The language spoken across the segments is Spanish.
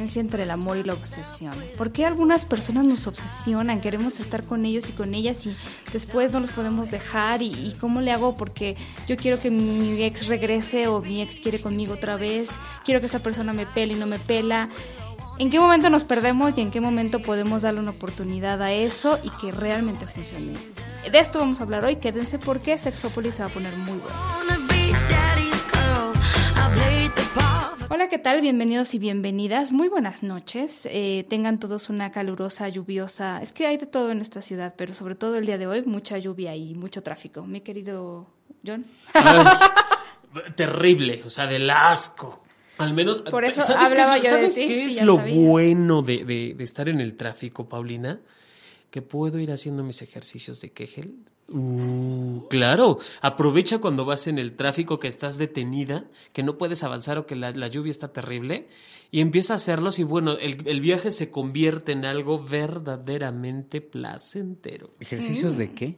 diferencia entre el amor y la obsesión? ¿Por qué algunas personas nos obsesionan? Queremos estar con ellos y con ellas y después no los podemos dejar. ¿Y, y cómo le hago? Porque yo quiero que mi ex regrese o mi ex quiere conmigo otra vez. Quiero que esa persona me pele y no me pela. ¿En qué momento nos perdemos y en qué momento podemos darle una oportunidad a eso y que realmente funcione? De esto vamos a hablar hoy. Quédense porque Sexópolis se va a poner muy bueno. Hola, ¿qué tal? Bienvenidos y bienvenidas. Muy buenas noches. Eh, tengan todos una calurosa, lluviosa. Es que hay de todo en esta ciudad, pero sobre todo el día de hoy, mucha lluvia y mucho tráfico. Mi querido John. Terrible, o sea, del asco. Al menos. Por eso ¿sabes qué hablaba es, yo de ¿sabes ti, qué es lo sabía. bueno de, de- de estar en el tráfico, Paulina? Que puedo ir haciendo mis ejercicios de Kegel. Uh, claro, aprovecha cuando vas en el tráfico que estás detenida, que no puedes avanzar o que la, la lluvia está terrible, y empieza a hacerlos y bueno, el, el viaje se convierte en algo verdaderamente placentero. ¿Ejercicios de qué?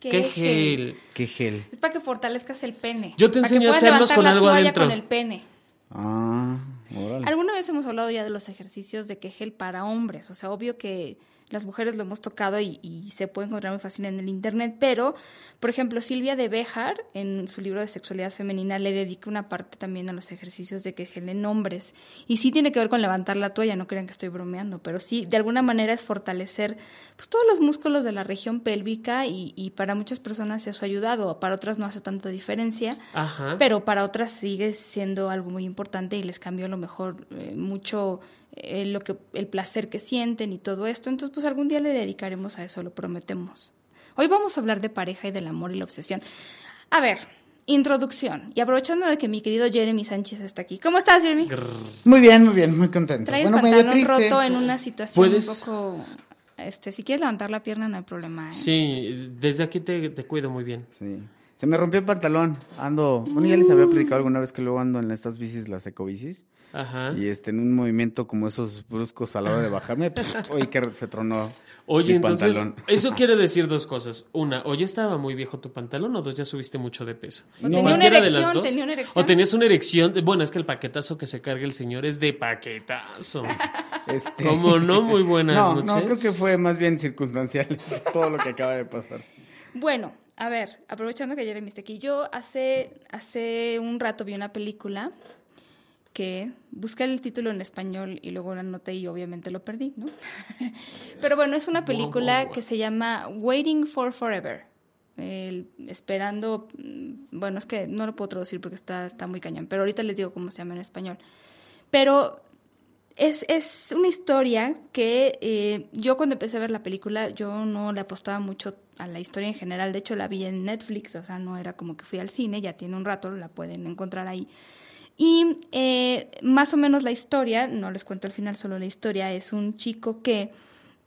Kegel. ¿Qué gel? Es para que fortalezcas el pene. Yo te que enseño a hacerlos con la algo adentro. con el pene. Ah, órale. Alguna vez hemos hablado ya de los ejercicios de Kegel para hombres. O sea, obvio que las mujeres lo hemos tocado y, y se puede encontrar muy fácil en el internet, pero, por ejemplo, Silvia de Bejar, en su libro de sexualidad femenina, le dedica una parte también a los ejercicios de Kegel en hombres. Y sí tiene que ver con levantar la toalla, no crean que estoy bromeando, pero sí, de alguna manera es fortalecer pues, todos los músculos de la región pélvica y, y para muchas personas eso ha ayudado, para otras no hace tanta diferencia. Ajá. Pero para otras sigue siendo algo muy importante y les cambió a lo mejor eh, mucho eh, lo que el placer que sienten y todo esto. Entonces, pues algún día le dedicaremos a eso, lo prometemos. Hoy vamos a hablar de pareja y del amor y la obsesión. A ver, introducción. Y aprovechando de que mi querido Jeremy Sánchez está aquí. ¿Cómo estás, Jeremy? Muy bien, muy bien, muy contento. Trae bueno, el medio pantalón triste. roto en una situación ¿Puedes? un poco... Este, si quieres levantar la pierna no hay problema. ¿eh? Sí, desde aquí te, te cuido muy bien. Sí. Se me rompió el pantalón. Ando. Bueno, ya les había platicado alguna vez que luego ando en estas bicis, las ecobicis. Ajá. Y este, en un movimiento como esos bruscos a la hora de bajarme, pues, oye, que se tronó. Oye, mi entonces, pantalón. eso quiere decir dos cosas. Una, o ya estaba muy viejo tu pantalón, o dos, ya subiste mucho de peso. O tenía una de las dos. tenía una erección. O tenías una erección. de- Bueno, es que el paquetazo que se carga el señor es de paquetazo. Este... Como no, muy buenas No, noches. no, creo que fue más bien circunstancial todo lo que acaba de pasar. Bueno, a ver, aprovechando que Jeremy está aquí, yo hace, hace un rato vi una película que busqué el título en español y luego la anoté y obviamente lo perdí, ¿no? Pero bueno, es una película que se llama Waiting for Forever. El- esperando, bueno, es que no lo puedo traducir porque está, está muy cañón, pero ahorita les digo cómo se llama en español. Pero es, es una historia que eh, yo cuando empecé a ver la película, yo no le apostaba mucho a la historia en general. De hecho, la vi en Netflix, o sea, no era como que fui al cine, ya tiene un rato, la pueden encontrar ahí. Y eh, más o menos la historia, no les cuento el final, solo la historia, es un chico que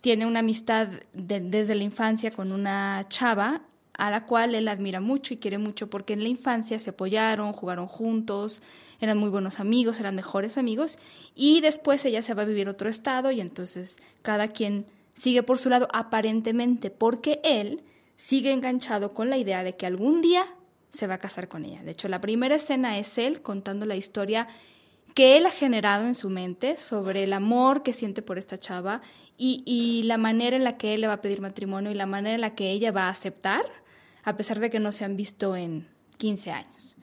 tiene una amistad de- desde la infancia con una chava a la cual él admira mucho y quiere mucho porque en la infancia se apoyaron, jugaron juntos, eran muy buenos amigos, eran mejores amigos y después ella se va a vivir otro estado y entonces cada quien sigue por su lado aparentemente porque él sigue enganchado con la idea de que algún día se va a casar con ella. De hecho, la primera escena es él contando la historia que él ha generado en su mente sobre el amor que siente por esta chava y, y la manera en la que él le va a pedir matrimonio y la manera en la que ella va a aceptar, a pesar de que no se han visto en 15 años.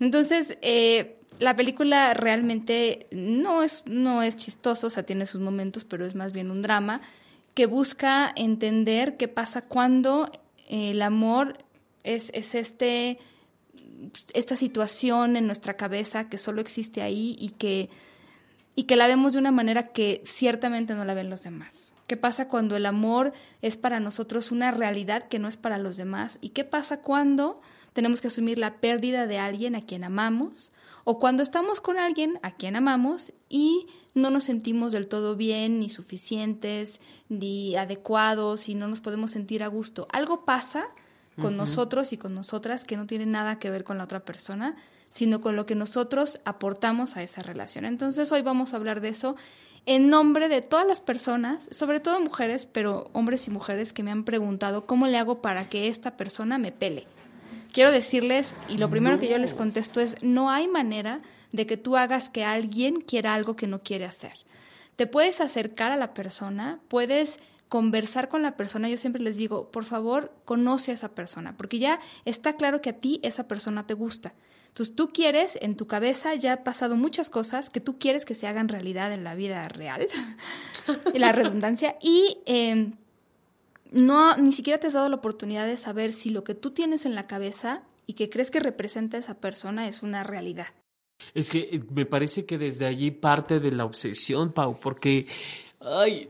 Entonces, eh, la película realmente no es, no es chistoso, o sea, tiene sus momentos, pero es más bien un drama que busca entender qué pasa cuando el amor es, es este esta situación en nuestra cabeza que solo existe ahí y que, y que la vemos de una manera que ciertamente no la ven los demás. ¿Qué pasa cuando el amor es para nosotros una realidad que no es para los demás? ¿Y qué pasa cuando tenemos que asumir la pérdida de alguien a quien amamos, o cuando estamos con alguien a quien amamos y no nos sentimos del todo bien, ni suficientes, ni adecuados, y no nos podemos sentir a gusto. Algo pasa con nosotros y con nosotras que no tiene nada que ver con la otra persona, sino con lo que nosotros aportamos a esa relación. Entonces hoy vamos a hablar de eso en nombre de todas las personas, sobre todo mujeres, pero hombres y mujeres que me han preguntado cómo le hago para que esta persona me pele. Quiero decirles, y lo primero que yo les contesto es, no hay manera de que tú hagas que alguien quiera algo que no quiere hacer. Te puedes acercar a la persona, puedes conversar con la persona, yo siempre les digo, por favor, conoce a esa persona, porque ya está claro que a ti esa persona te gusta. Entonces tú quieres, en tu cabeza ya ha pasado muchas cosas que tú quieres que se hagan realidad en la vida real, la redundancia, y eh, no, ni siquiera te has dado la oportunidad de saber si lo que tú tienes en la cabeza y que crees que representa a esa persona es una realidad. Es que eh, me parece que desde allí parte de la obsesión, Pau, porque, ay,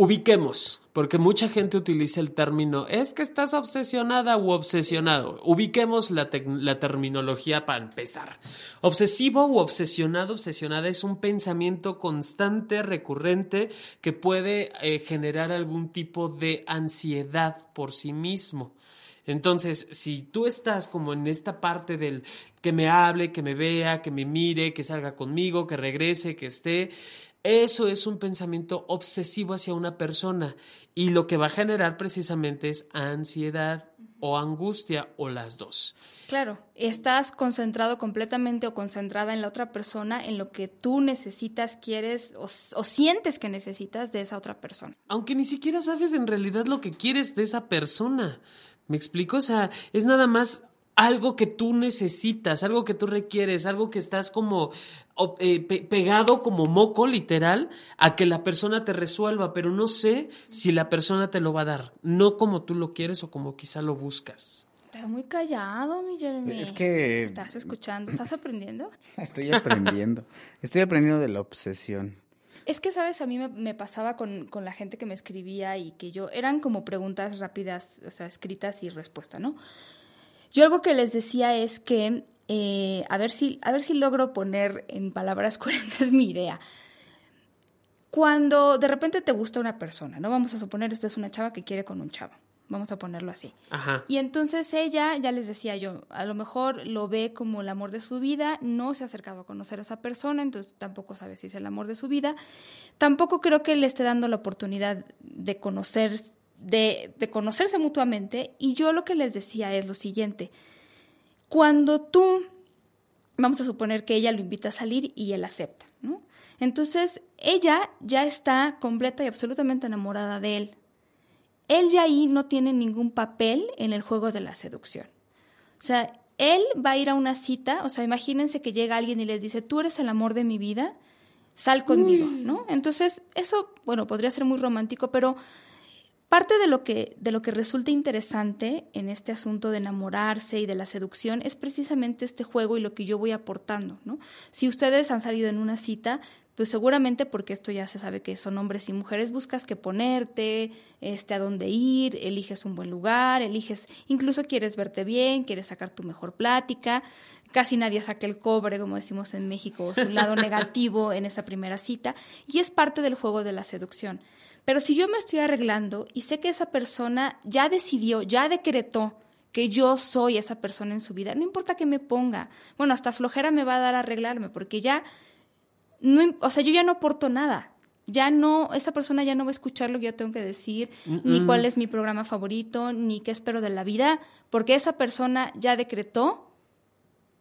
ubiquemos, porque mucha gente utiliza el término, es que estás obsesionada u obsesionado. Ubiquemos la, la terminología para empezar. Obsesivo u obsesionado, obsesionada es un pensamiento constante, recurrente, que puede eh, generar algún tipo de ansiedad por sí mismo. Entonces, si tú estás como en esta parte del que me hable, que me vea, que me mire, que salga conmigo, que regrese, que esté, eso es un pensamiento obsesivo hacia una persona y lo que va a generar precisamente es ansiedad o angustia o las dos. Claro, estás concentrado completamente o concentrada en la otra persona, en lo que tú necesitas, quieres o, o sientes que necesitas de esa otra persona. Aunque ni siquiera sabes en realidad lo que quieres de esa persona. ¿Me explico? O sea, es nada más algo que tú necesitas, algo que tú requieres, algo que estás como o- eh, pe- pegado como moco, literal, a que la persona te resuelva, pero no sé si la persona te lo va a dar, no como tú lo quieres o como quizá lo buscas. Estás muy callado, mi Jeremy. Es que- ¿Estás escuchando? ¿Estás aprendiendo? Estoy aprendiendo. Estoy aprendiendo de la obsesión. Es que, ¿sabes? A mí me, me pasaba con, con la gente que me escribía y que yo... Eran como preguntas rápidas, o sea, escritas y respuesta, ¿no? Yo algo que les decía es que... eh, a, ver si, a ver si logro poner en palabras coherentes mi idea. Cuando de repente te gusta una persona, ¿no? Vamos a suponer, esta es una chava que quiere con un chavo. Vamos a ponerlo así. Ajá. Y entonces ella, ya les decía yo, a lo mejor lo ve como el amor de su vida, no se ha acercado a conocer a esa persona, entonces tampoco sabe si es el amor de su vida. Tampoco creo que le esté dando la oportunidad de conocer, de, de conocerse mutuamente. Y yo lo que les decía es lo siguiente. Cuando tú, vamos a suponer que ella lo invita a salir y él acepta, ¿no? Entonces, ella ya está completa y absolutamente enamorada de él él ya ahí no tiene ningún papel en el juego de la seducción. O sea, él va a ir a una cita, o sea, imagínense que llega alguien y les dice, tú eres el amor de mi vida, sal conmigo, ¿no? Entonces, eso, bueno, podría ser muy romántico, pero parte de lo que, de lo que resulta interesante en este asunto de enamorarse y de la seducción es precisamente este juego y lo que yo voy aportando, ¿no? Si ustedes han salido en una cita, pues seguramente porque esto ya se sabe que son hombres y mujeres, buscas qué ponerte, este, a dónde ir, eliges un buen lugar, eliges, incluso quieres verte bien, quieres sacar tu mejor plática, casi nadie saca el cobre, como decimos en México, o su lado negativo en esa primera cita, y es parte del juego de la seducción. Pero si yo me estoy arreglando y sé que esa persona ya decidió, ya decretó que yo soy esa persona en su vida, no importa que me ponga, bueno, hasta flojera me va a dar a arreglarme, porque ya no, o sea, yo ya no aporto nada. Ya no, esa persona ya no va a escuchar lo que yo tengo que decir, ni cuál es mi programa favorito, ni qué espero de la vida, porque esa persona ya decretó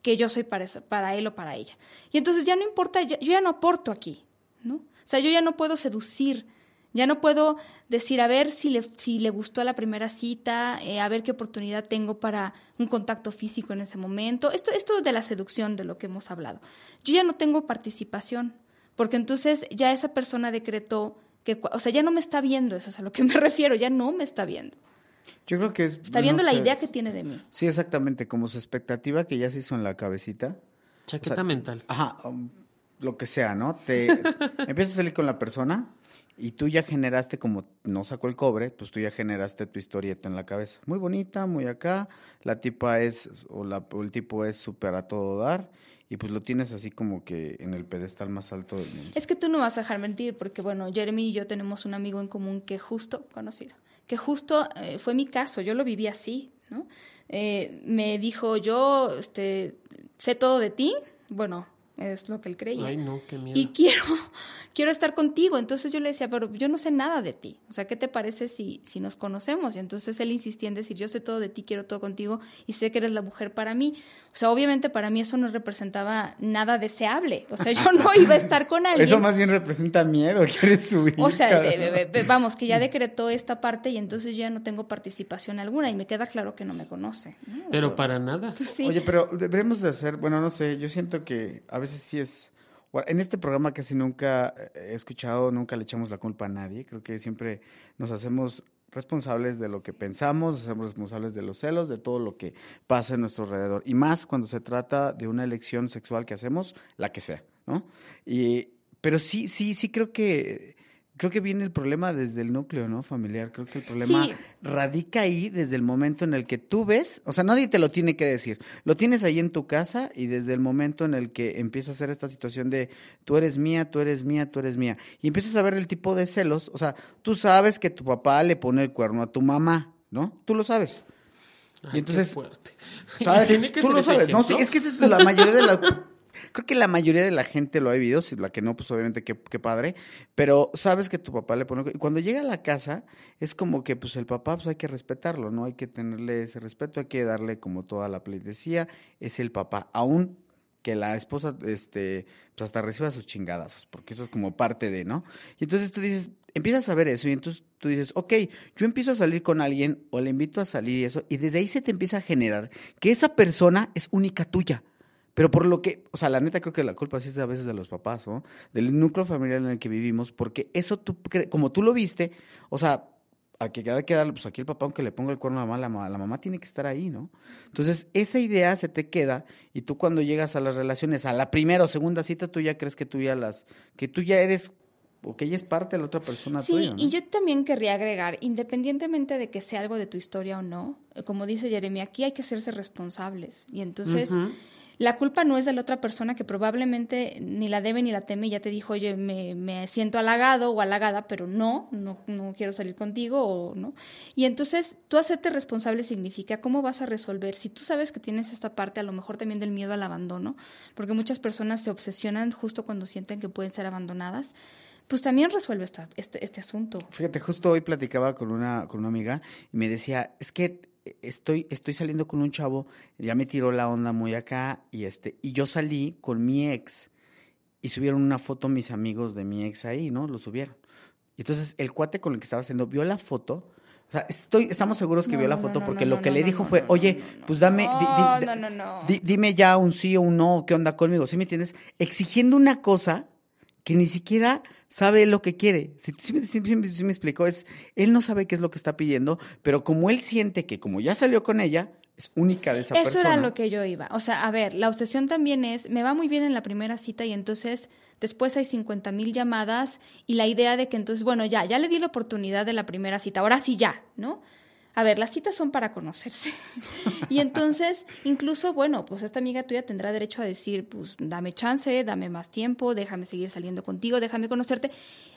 que yo soy para, esa- para él o para ella. Y entonces ya no importa, yo, yo ya no aporto aquí, ¿no? O sea, yo ya no puedo seducir, ya no puedo decir, a ver si le, si le gustó a la primera cita, eh, a ver qué oportunidad tengo para un contacto físico en ese momento. Esto, esto es de la seducción de lo que hemos hablado. Yo ya no tengo participación, porque entonces ya esa persona decretó que, o sea, ya no me está viendo, eso es a lo que me refiero, ya no me está viendo. Yo creo que es. Está viendo no la sé, idea que tiene de mí. Sí, exactamente. Como su expectativa que ya se hizo en la cabecita. Chaqueta O sea, mental. Ajá. um, lo que sea, ¿no? Te empiezas a salir con la persona y tú ya generaste, como no sacó el cobre, pues tú ya generaste tu historieta en la cabeza. Muy bonita, muy acá, la tipa es, o, la, el tipo es súper a todo dar, y pues lo tienes así como que en el pedestal más alto del mundo. Es que tú no vas a dejar mentir, porque bueno, Jeremy y yo tenemos un amigo en común que justo, conocido, que justo eh, fue mi caso, yo lo viví así, ¿no? Eh, me dijo, yo este, sé todo de ti, bueno, es lo que él creía. Ay, no, qué miedo. y quiero, quiero estar contigo. Entonces yo le decía, pero yo no sé nada de ti. O sea, ¿qué te parece si, si nos conocemos? Y entonces él insistía en decir, yo sé todo de ti, quiero todo contigo y sé que eres la mujer para mí. O sea, obviamente para mí eso no representaba nada deseable. O sea, yo no iba a estar con alguien. Eso más bien representa miedo, quieres subir. O sea, de- de- de- vamos, que ya decretó esta parte y entonces yo ya no tengo participación alguna y me queda claro que no me conoce. ¿no? Pero para nada. Pues sí. Oye, pero deberíamos de hacer, bueno, no sé, yo siento que a veces sí es... En este programa casi nunca he escuchado, nunca le echamos la culpa a nadie. Creo que siempre nos hacemos responsables de lo que pensamos, nos hacemos responsables de los celos, de todo lo que pasa en nuestro alrededor. Y más cuando se trata de una elección sexual que hacemos, la que sea, ¿no? Y, pero sí, sí, sí creo que... Creo que viene el problema desde el núcleo, ¿no? Familiar. Creo que el problema Sí. radica ahí desde el momento en el que tú ves, o sea, nadie te lo tiene que decir, lo tienes ahí en tu casa y desde el momento en el que empieza a hacer esta situación de tú eres mía, tú eres mía, tú eres mía, y empiezas a ver el tipo de celos, o sea, tú sabes que tu papá le pone el cuerno a tu mamá, ¿no? Tú lo sabes. Ay, y qué entonces, fuerte. ¿sabes? Tiene que tú ser lo ese sabes, no, sí, es que esa es la mayoría de la... Creo que la mayoría de la gente lo ha vivido, si la que no, pues obviamente qué, padre, pero sabes que tu papá le pone... Y cuando llega a la casa, es como que pues el papá pues hay que respetarlo, ¿no? Hay que tenerle ese respeto, hay que darle como toda la pleitesía, es el papá, aún que la esposa, este, pues hasta reciba sus chingadas, porque eso es como parte de, ¿no? Y entonces tú dices, empiezas a ver eso y entonces tú dices, ok, yo empiezo a salir con alguien o le invito a salir y eso, y desde ahí se te empieza a generar que esa persona es única tuya. Pero por lo que, o sea, la neta creo que la culpa sí es a veces de los papás, ¿no? Del núcleo familiar en el que vivimos, porque eso tú, cre- como tú lo viste, o sea, a que cada que darle, pues aquí el papá, aunque le ponga el cuerno a la mamá, la, la mamá tiene que estar ahí, ¿no? Entonces, esa idea se te queda y tú cuando llegas a las relaciones, a la primera o segunda cita, tú ya crees que tú ya las, que tú ya eres, o que ella es parte de la otra persona Sí, tuya, ¿no? y yo también querría agregar, independientemente de que sea algo de tu historia o no, como dice Jeremy, aquí hay que hacerse responsables. Y entonces. La culpa no es de la otra persona que probablemente ni la debe ni la teme y ya te dijo, oye, me, me siento halagado o halagada, pero no, no, no quiero salir contigo o no. Y entonces, tú hacerte responsable significa cómo vas a resolver. Si tú sabes que tienes esta parte, a lo mejor también del miedo al abandono, porque muchas personas se obsesionan justo cuando sienten que pueden ser abandonadas, pues también resuelve esta, este, este asunto. Fíjate, justo hoy platicaba con una, con una amiga y me decía, es que estoy, estoy saliendo con un chavo, ya me tiró la onda muy acá, y este, y yo salí con mi ex, y subieron una foto mis amigos de mi ex ahí, ¿no? Lo subieron. Y entonces el cuate con el que estaba haciendo vio la foto. O sea, estoy, estamos seguros que No, vio la foto no, porque lo que le dijo fue, oye, pues dame, di- di- No, no, no, no. di- dime ya un sí o un no, ¿qué onda conmigo? ¿Sí me entiendes? Exigiendo una cosa que ni siquiera sabe lo que quiere. Sí me- explicó, es, él no sabe qué es lo que está pidiendo, pero como él siente que como ya salió con ella, es única de esa Eso persona. era lo que yo iba. O sea, a ver, la obsesión también es, me va muy bien en la primera cita y entonces después hay 50 mil llamadas y la idea de que entonces, bueno, ya, ya le di la oportunidad de la primera cita, ahora sí ya, ¿no? A ver, las citas son para conocerse. y entonces, incluso, bueno, pues esta amiga tuya tendrá derecho a decir, pues dame chance, dame más tiempo, déjame seguir saliendo contigo, déjame conocerte.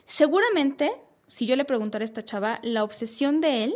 Seguramente, si yo le preguntara a esta chava, la obsesión de él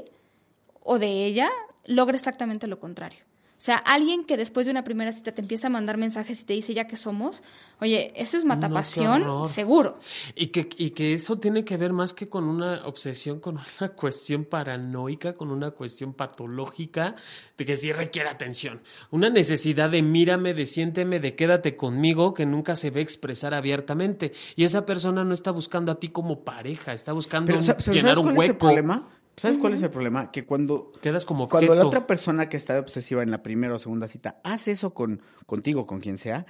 o de ella logra exactamente lo contrario. O sea, alguien que después de una primera cita te empieza a mandar mensajes y te dice ya que somos, oye, eso es matapasión, seguro. Y que, y que eso tiene que ver más que con una obsesión, con una cuestión paranoica, con una cuestión patológica, de que sí requiere atención. Una necesidad de mírame, de siénteme, de quédate conmigo, que nunca se ve expresar abiertamente. Y esa persona no está buscando a ti como pareja, está buscando Pero, un- llenar ¿sabes un cuál es el hueco. problema? ¿Sabes cuál es el problema? Que cuando Quedas como Cuando la otra persona que está obsesiva en la primera o segunda cita hace eso con, contigo, con quien sea,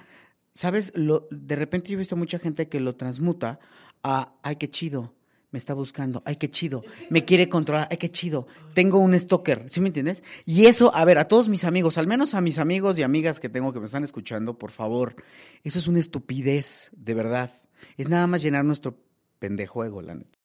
¿sabes? Lo, de repente yo he visto mucha gente que lo transmuta a, ay, qué chido. Me me está buscando, ay, qué chido, me quiere controlar, ay, qué chido, tengo un stalker, ¿sí me entiendes? Y eso, a ver, a todos mis amigos, al menos a mis amigos y amigas que tengo que me están escuchando, por favor, eso es una estupidez, de verdad. Es nada más llenar nuestro pendejuego, la neta.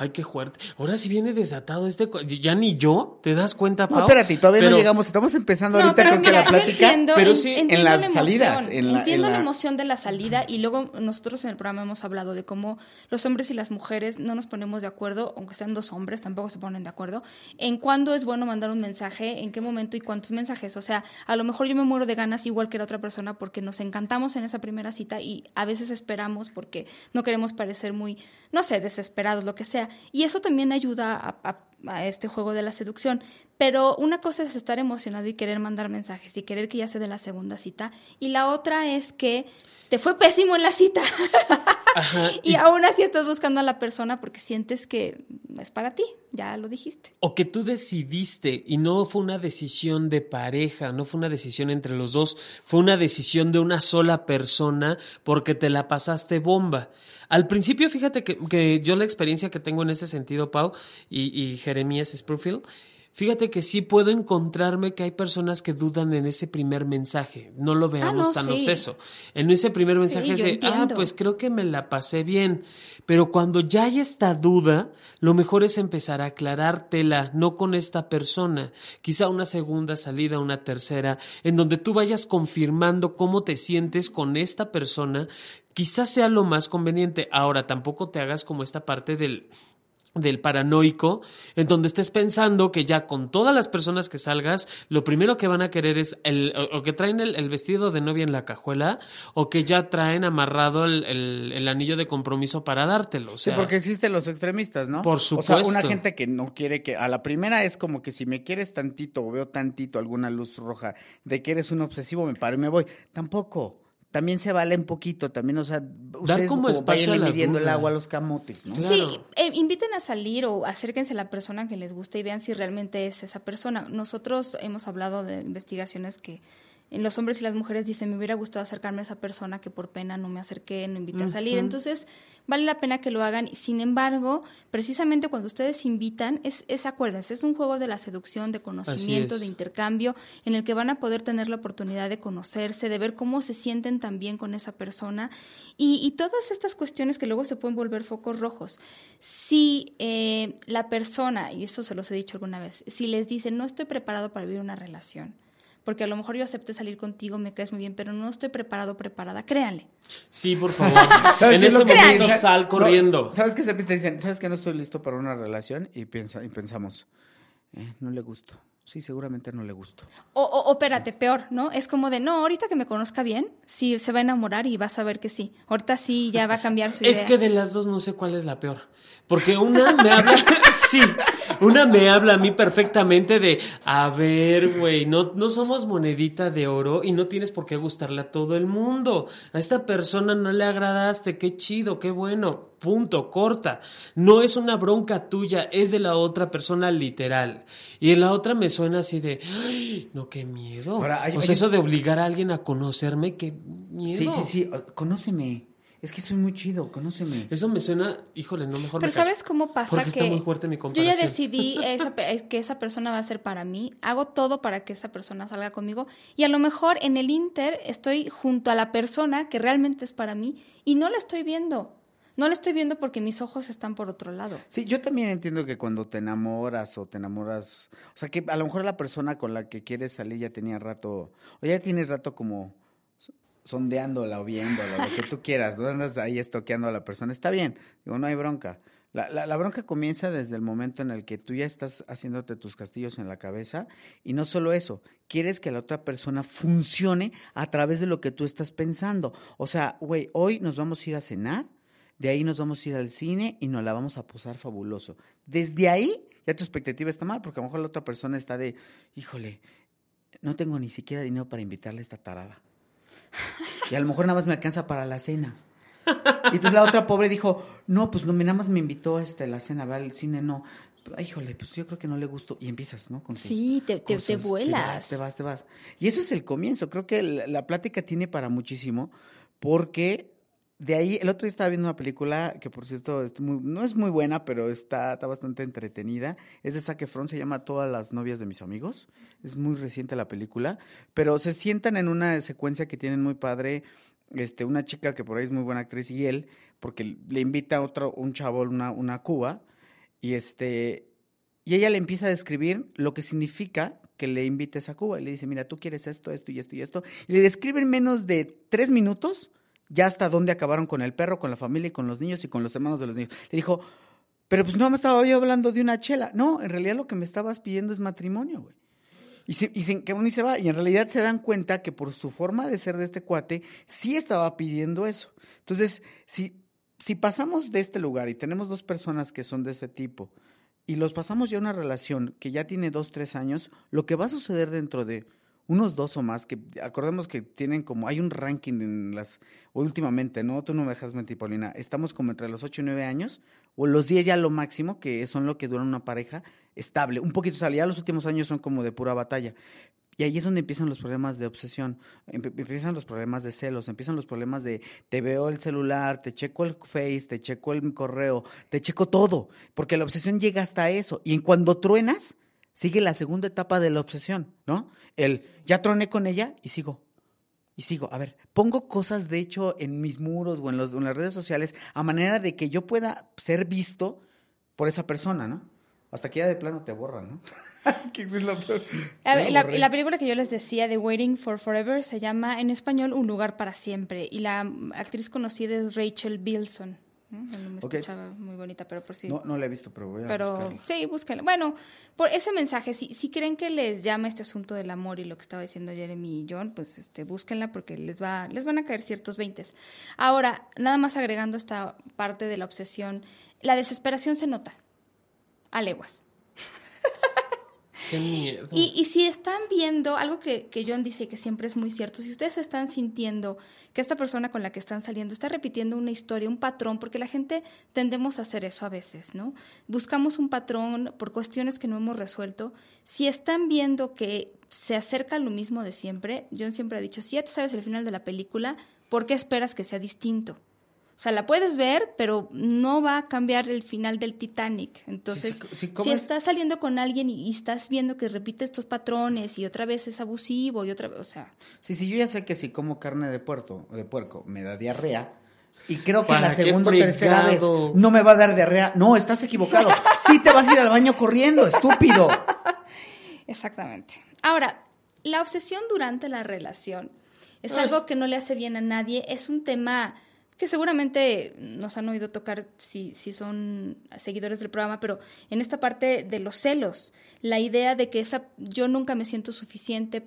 Ay, qué fuerte. Ahora sí viene desatado este. Ya ni yo, ¿te das cuenta, Pau? No, espérate, todavía Pero- no llegamos, estamos empezando No, ahorita con que la plática. entiendo, pero en- sí, en entiendo las la salidas, emoción, en la- entiendo en la... la- emoción de la salida y luego nosotros en el programa hemos hablado de cómo los hombres y las mujeres no nos ponemos de acuerdo, aunque sean dos hombres, tampoco se ponen de acuerdo, en cuándo es bueno mandar un mensaje, en qué momento y cuántos mensajes. O sea, a lo mejor yo me muero de ganas igual que la otra persona porque nos encantamos en esa primera cita y a veces esperamos porque no queremos parecer muy, no sé, desesperados, lo que sea. Y eso también ayuda a, a este juego de la seducción. Pero una cosa es estar emocionado y querer mandar mensajes y querer que ya se dé la segunda cita. Y la otra es que te fue pésimo en la cita. Ajá, y aún así estás buscando a la persona porque sientes que es para ti. Ya lo dijiste. O que tú decidiste y no fue una decisión de pareja, no fue una decisión entre los dos, fue una decisión de una sola persona porque te la pasaste bomba. Al principio, fíjate que, que yo la experiencia que tengo en ese sentido, Pau, y, y Jeremías Sprufield, fíjate que sí puedo encontrarme que hay personas que dudan en ese primer mensaje. No lo veamos no, tan sí. obseso. En ese primer mensaje es de, ah, pues creo que me la pasé bien. Pero cuando ya hay esta duda, lo mejor es empezar a aclarártela, no con esta persona. Quizá una segunda salida, una tercera, en donde tú vayas confirmando cómo te sientes con esta persona. Quizás sea lo más conveniente. Ahora, tampoco te hagas como esta parte del del paranoico, en donde estés pensando que ya con todas las personas que salgas, lo primero que van a querer es el, o, o que traen el, el vestido de novia en la cajuela, o que ya traen amarrado el, el- el anillo de compromiso para dártelo. O Sí, porque existen los extremistas, ¿no? Por O sea, una supuesto. gente que no quiere que. A la primera es como que si me quieres tantito o veo tantito alguna luz roja de que eres un obsesivo, me paro y me voy. Tampoco. También se vale un poquito, también, o sea, ustedes como como espacio vayan midiendo el agua a los camotes, ¿no? Claro. Sí, eh, inviten a salir o acérquense a la persona que les guste y vean si realmente es esa persona. Nosotros hemos hablado de investigaciones que en los hombres y las mujeres dicen, me hubiera gustado acercarme a esa persona que por pena no me acerqué, no invité a salir. Entonces, vale la pena que lo hagan. Sin embargo, precisamente cuando ustedes invitan, es, es acuérdense, es un juego de la seducción, de conocimiento, de intercambio, en el que van a poder tener la oportunidad de conocerse, de ver cómo se sienten también con esa persona y, y todas estas cuestiones que luego se pueden volver focos rojos. Si eh, la persona, y eso se los he dicho alguna vez, si les dicen no estoy preparado para vivir una relación, porque a lo mejor yo acepté salir contigo, me caes muy bien, pero no estoy preparado, preparada, créanle. Sí, por favor. ¿Sabes en ese momento sal No, corriendo. ¿Sabes qué siempre te dicen? ¿Sabes que no estoy listo para una relación? Y, piensa, y pensamos, eh, no le gusto. Sí, seguramente no le gusto. O, o, o espérate, peor, ¿no? Es como de, no, ahorita que me conozca bien, sí, se va a enamorar y vas a ver que sí. Ahorita sí, ya va a cambiar su idea. Es que de las dos no sé cuál es la peor. Porque una me habla, sí, una me habla a mí perfectamente de, a ver, güey, no, no somos monedita de oro y no tienes por qué gustarle a todo el mundo. A esta persona no le agradaste, qué chido, qué bueno, punto, corta. No es una bronca tuya, es de la otra persona literal. Y en la otra me suena así de, ay, no, qué miedo. Ahora, hay- o sea, hay- eso de obligar a alguien a conocerme, qué miedo. Sí, sí, sí. Conóceme. Es que soy muy chido, conóceme. Eso me suena, híjole, no mejor Pero me. ¿sabes cómo pasa Porque que está muy fuerte mi yo ya decidí esa pe- que esa persona va a ser para mí, hago todo para que esa persona salga conmigo y a lo mejor en el Inter estoy junto a la persona que realmente es para mí y no la estoy viendo. No la estoy viendo porque mis ojos están por otro lado. Sí, yo también entiendo que cuando te enamoras o te enamoras, o sea, que a lo mejor la persona con la que quieres salir ya tenía rato, o ya tienes rato como sondeándola o viéndola, lo que tú quieras, no andas ahí estoqueando a la persona, está bien, digo, no hay bronca. La, bronca comienza desde el momento en el que tú ya estás haciéndote tus castillos en la cabeza y no solo eso, quieres que la otra persona funcione a través de lo que tú estás pensando. O sea, güey, hoy nos vamos a ir a cenar, de ahí nos vamos a ir al cine y nos la vamos a posar fabuloso. Desde ahí ya tu expectativa está mal, porque a lo mejor la otra persona está de, híjole, no tengo ni siquiera dinero para invitarle a esta tarada. Y a lo mejor nada más me alcanza para la cena. Y entonces la otra pobre dijo, no, pues no, nada más me invitó a este, la cena, va al cine, no. Ay, híjole, pues yo creo que no le gustó. Y empiezas, ¿no? Con Sí, te- te- vuelas. Te vas, te vas, te vas. Y eso es el comienzo. Creo que la, la plática tiene para muchísimo porque de ahí, el otro día estaba viendo una película que, por cierto, no es muy buena, pero está, bastante entretenida. Es de Zac Efron, se llama Todas las novias de mis amigos. Es muy reciente la película, pero se sientan en una secuencia que tienen muy padre. Este, una chica que por ahí es muy buena actriz y él, porque le invita a otro, un chavo, una, una cuba, y este, y ella le empieza a describir lo que significa que le invites a Cuba. Y le dice, mira, tú quieres esto, esto y esto y esto. Y le describe en menos de tres minutos ya hasta dónde acabaron con el perro, con la familia y con los niños y con los hermanos de los niños. Le dijo, pero pues no me estaba yo hablando de una chela. No, en realidad lo que me estabas pidiendo es matrimonio, güey. Y, se, que uno y se va. Y en realidad se dan cuenta que por su forma de ser de este cuate, sí estaba pidiendo eso. Entonces, si, si pasamos de este lugar y tenemos dos personas que son de este tipo, y los pasamos ya a una relación que ya tiene dos, tres años, lo que va a suceder dentro de unos dos o más, que acordemos que tienen como, hay un ranking en las, últimamente, ¿no? Tú no me dejas mentir, Paulina, estamos como entre los ocho y nueve años, o los diez ya lo máximo, que son lo que dura una pareja estable, un poquito, ya los últimos años son como de pura batalla. Y ahí es donde empiezan los problemas de obsesión, empe- empiezan los problemas de celos, empiezan los problemas de te veo el celular, te checo el Face, te checo el correo, te checo todo, porque la obsesión llega hasta eso. Y en cuando truenas, sigue la segunda etapa de la obsesión, ¿no? El ya troné con ella y sigo. Y sigo, a ver, pongo cosas de hecho en mis muros o en, los, en las redes sociales a manera de que yo pueda ser visto por esa persona, ¿no? Hasta que ya de plano te borran, ¿no? La, la película que yo les decía de Waiting for Forever se llama en español Un lugar para siempre y la actriz conocida es Rachel Bilson. ¿No? Chava muy bonita, pero por si... No, no la he visto, pero voy a pero buscarla. sí, búsquenla. Bueno, por ese mensaje, si, si creen que les llama este asunto del amor y lo que estaba diciendo Jeremy y John, pues este, búsquenla porque les va, les van a caer ciertos veintes. Ahora, nada más agregando esta parte de la obsesión, la desesperación se nota a leguas. Qué miedo. Y, si están viendo algo que, John dice que siempre es muy cierto, si ustedes están sintiendo que esta persona con la que están saliendo está repitiendo una historia, un patrón, porque la gente tendemos a hacer eso a veces, ¿no? Buscamos un patrón por cuestiones que no hemos resuelto. Si están viendo que se acerca lo mismo de siempre, John siempre ha dicho, si ya te sabes el final de la película, ¿por qué esperas que sea distinto? O sea, la puedes ver, pero no va a cambiar el final del Titanic. Entonces, sí, sí, si estás saliendo con alguien y, y estás viendo que repite estos patrones y otra vez es abusivo y otra vez, o sea, Sí, sí, yo ya sé que si como carne de puerto, de puerco, me da diarrea. Y creo que en la ¿Para qué segunda o tercera vez no me va a dar diarrea. No, estás equivocado. Sí te vas a ir al baño corriendo, estúpido. exactamente. Ahora, la obsesión durante la relación es Ay. algo que no le hace bien a nadie, es un tema que seguramente nos han oído tocar si, si son seguidores del programa, pero en esta parte de los celos, la idea de que esa, yo nunca me siento suficiente,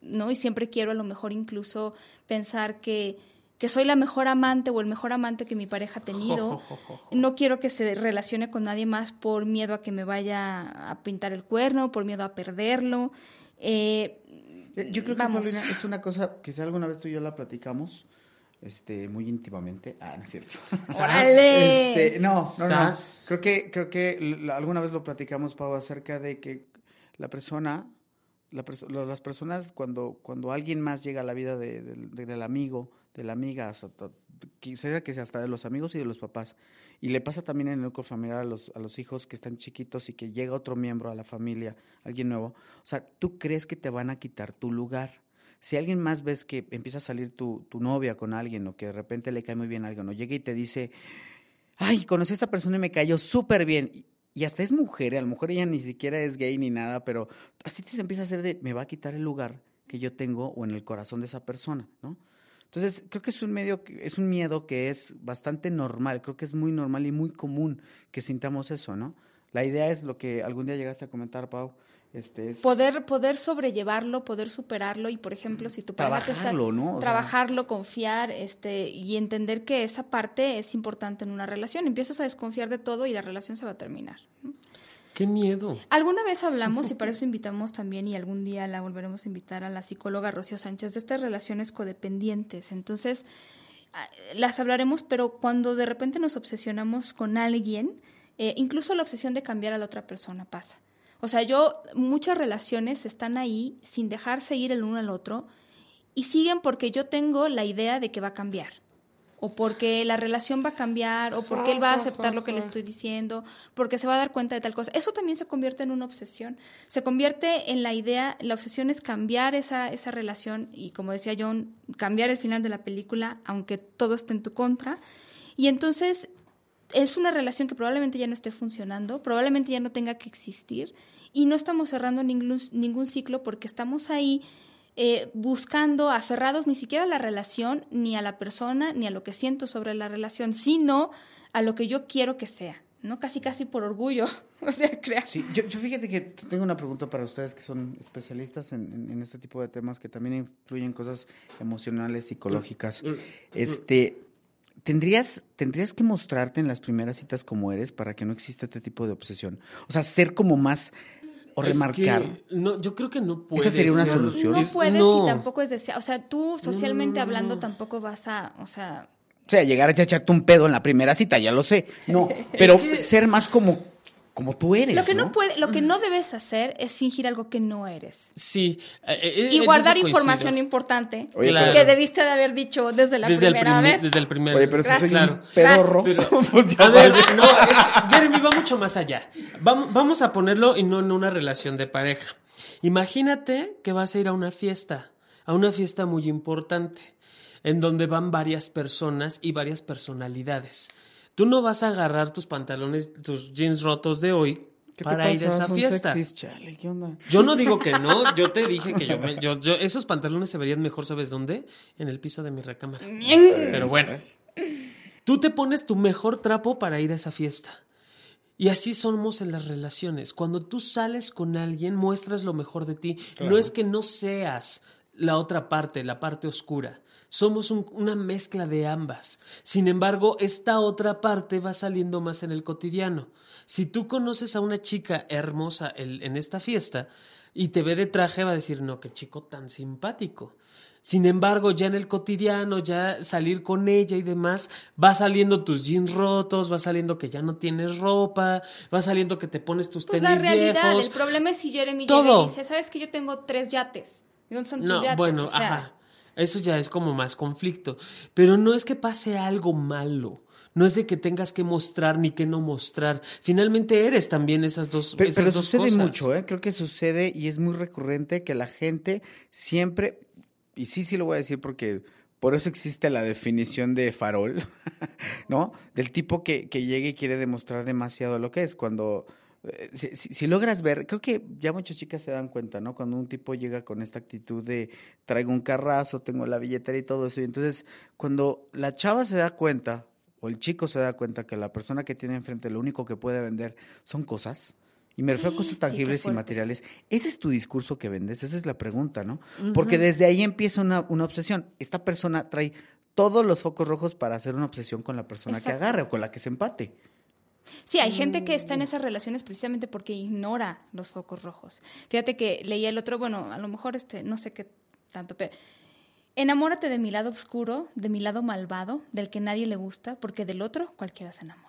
¿no? Y siempre quiero a lo mejor incluso pensar que, que soy la mejor amante o el mejor amante que mi pareja ha tenido. No quiero que se relacione con nadie más por miedo a que me vaya a pintar el cuerno, por miedo a perderlo. Eh, Eh, Yo creo que. Paulina, es una cosa, quizá alguna vez tú y yo la platicamos, este, muy íntimamente. Ah, no es cierto. Este, no, no, no. Creo que, creo que alguna vez lo platicamos, Pau, acerca de que la persona, la perso- las personas, cuando, cuando alguien más llega a la vida de- del- del amigo, de la amiga, quisiera que sea hasta de los amigos y de los papás. Y le pasa también en el núcleo familiar a los, a los hijos que están chiquitos y que llega otro miembro a la familia, alguien nuevo. O sea, tú crees que te van a quitar tu lugar. Si alguien más ves que empieza a salir tu, tu novia con alguien o que de repente le cae muy bien a alguien o llega y te dice, ay, conocí a esta persona y me cayó súper bien. Y, hasta es mujer, y a lo mejor ella ni siquiera es gay ni nada, pero así te empieza a hacer de, me va a quitar el lugar que yo tengo o en el corazón de esa persona, ¿no? Entonces, creo que es un medio, es un miedo que es bastante normal, creo que es muy normal y muy común que sintamos eso, ¿no? La idea es lo que algún día llegaste a comentar, Pau, este es poder, poder sobrellevarlo, poder superarlo y, por ejemplo, si tu pareja te está- Trabajarlo, ¿no? O sea- trabajarlo, confiar, este, y entender que esa parte es importante en una relación. Empiezas a desconfiar de todo y la relación se va a terminar. Qué miedo. Alguna vez hablamos, y para eso invitamos también, y algún día la volveremos a invitar a la psicóloga Rocío Sánchez, de estas relaciones codependientes. Entonces, ah, las hablaremos, pero cuando de repente nos obsesionamos con alguien, eh, incluso la obsesión de cambiar a la otra persona pasa. O sea, yo, muchas relaciones están ahí sin dejarse ir el uno al otro y siguen porque yo tengo la idea de que va a cambiar. o porque la relación va a cambiar, o porque él va a aceptar lo que le estoy diciendo, porque se va a dar cuenta de tal cosa. Eso también se convierte en una obsesión. Se convierte en la idea, la obsesión es cambiar esa, esa relación y, como decía John, cambiar el final de la película, aunque todo esté en tu contra. Y entonces es una relación que probablemente ya no esté funcionando, probablemente ya no tenga que existir y no estamos cerrando ningún, ningún ciclo porque estamos ahí eh, buscando, aferrados ni siquiera a la relación, ni a la persona, ni a lo que siento sobre la relación, sino a lo que yo quiero que sea, ¿no? Casi, casi por orgullo. O sea, crea- Sí, yo, yo fíjate que tengo una pregunta para ustedes que son especialistas en, en- en este tipo de temas que también influyen cosas emocionales, psicológicas. Este, ¿tendrías, ¿tendrías que mostrarte en las primeras citas como eres para que no exista este tipo de obsesión? O sea, ser como más o Es remarcar. que no, yo creo que no puede sería una ser. solución. No Es- puedes no. y tampoco es deseado. O sea, tú socialmente no, hablando no. tampoco vas a, o sea, O sea, llegar a echarte un pedo en la primera cita, ya lo sé. No, pero que- ser más como, como tú eres. lo que no ¿no? puede, lo que no debes hacer es fingir algo que no eres. Sí. eh, eh, Y en guardar información importante Oye, Claro. que debiste de haber dicho desde la desde primera primer, vez. desde el primer Oye, pero si soy Claro. un pedorro. Pero- pues ya A ver, vale. no, es que Jeremy va mucho más allá. Vamos, vamos a ponerlo y no en una relación de pareja. Imagínate que vas a ir a una fiesta, a una fiesta muy importante, en donde van varias personas y varias personalidades. Tú no vas a agarrar tus pantalones, tus jeans rotos de hoy ¿Qué te para ir a esa fiesta. sexys, chale, ¿qué onda? Yo no digo que no, yo te dije que yo, me- yo, yo- esos pantalones se verían mejor, ¿sabes dónde? En el piso de mi recámara. Pero bueno, tú te pones tu mejor trapo para ir a esa fiesta. Y así somos en las relaciones. Cuando tú sales con alguien, muestras lo mejor de ti. No es que no seas la otra parte, la parte oscura. Somos un- una mezcla de ambas. Sin embargo, esta otra parte va saliendo más en el cotidiano. Si tú conoces a una chica hermosa el- en esta fiesta y te ve de traje, va a decir, no, qué chico tan simpático. Sin embargo, ya en el cotidiano, ya salir con ella y demás, va saliendo tus jeans rotos, va saliendo que ya no tienes ropa, va saliendo que te pones tus Pues tenis la realidad, viejos. el problema es si Jeremy Todo. llega y dice, ¿sabes que yo tengo tres yates? ¿Y dónde son tus No, yates? bueno, o sea, ajá. Eso ya es como más conflicto. Pero no es que pase algo malo. No es de que tengas que mostrar ni que no mostrar. Finalmente eres también esas dos, Pero, esas pero dos sucede cosas. mucho, ¿eh? Creo que sucede y es muy recurrente que la gente siempre, y sí, sí lo voy a decir porque por eso existe la definición de farol, ¿no? Del tipo que, que llega y quiere demostrar demasiado lo que es. Cuando, si, si- si logras ver, creo que ya muchas chicas se dan cuenta, ¿no? Cuando un tipo llega con esta actitud de traigo un carrazo, tengo la billetera y todo eso. Y entonces, cuando la chava se da cuenta, o el chico se da cuenta que la persona que tiene enfrente lo único que puede vender son cosas, y me refiero a cosas sí, tangibles y materiales, ese es tu discurso que vendes, esa es la pregunta, ¿no? Porque desde ahí empieza una, una obsesión. Esta persona trae todos los focos rojos para hacer una obsesión con la persona que agarre o con la que se empate. Sí, hay gente que está en esas relaciones precisamente porque ignora los focos rojos. Fíjate que leía el otro, bueno, a lo mejor este, no sé qué tanto, pero enamórate de mi lado oscuro, de mi lado malvado, del que nadie le gusta, porque del otro cualquiera se enamora.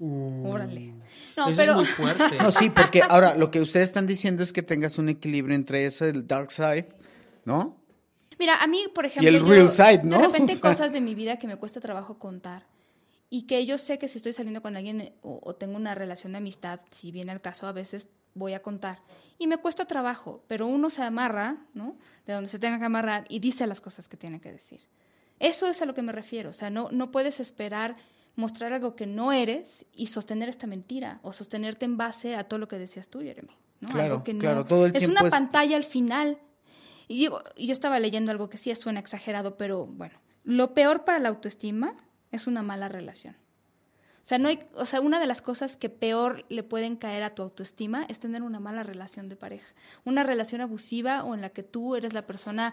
Uh, Órale. No, eso pero es muy fuerte. No, sí, porque ahora lo que ustedes están diciendo es que tengas un equilibrio entre ese el dark side, ¿no? Mira, a mí, por ejemplo, el yo, real side, ¿no? de repente O sea. cosas de mi vida que me cuesta trabajo contar y que yo sé que si estoy saliendo con alguien eh, o, o tengo una relación de amistad, si viene al caso, a veces voy a contar y me cuesta trabajo, pero uno se amarra, ¿no? De donde se tenga que amarrar y dice las cosas que tiene que decir. Eso es a lo que me refiero, o sea, no, no puedes esperar mostrar algo que no eres y sostener esta mentira o sostenerte en base a todo lo que decías tú, Jeremy. ¿no? Claro, Algo que no- claro, todo el es una es- pantalla al final. Y digo, yo estaba leyendo algo que sí suena exagerado, pero bueno, lo peor para la autoestima es una mala relación. O sea, no hay, o sea, una de las cosas que peor le pueden caer a tu autoestima es tener una mala relación de pareja. Una relación abusiva o en la que tú eres la persona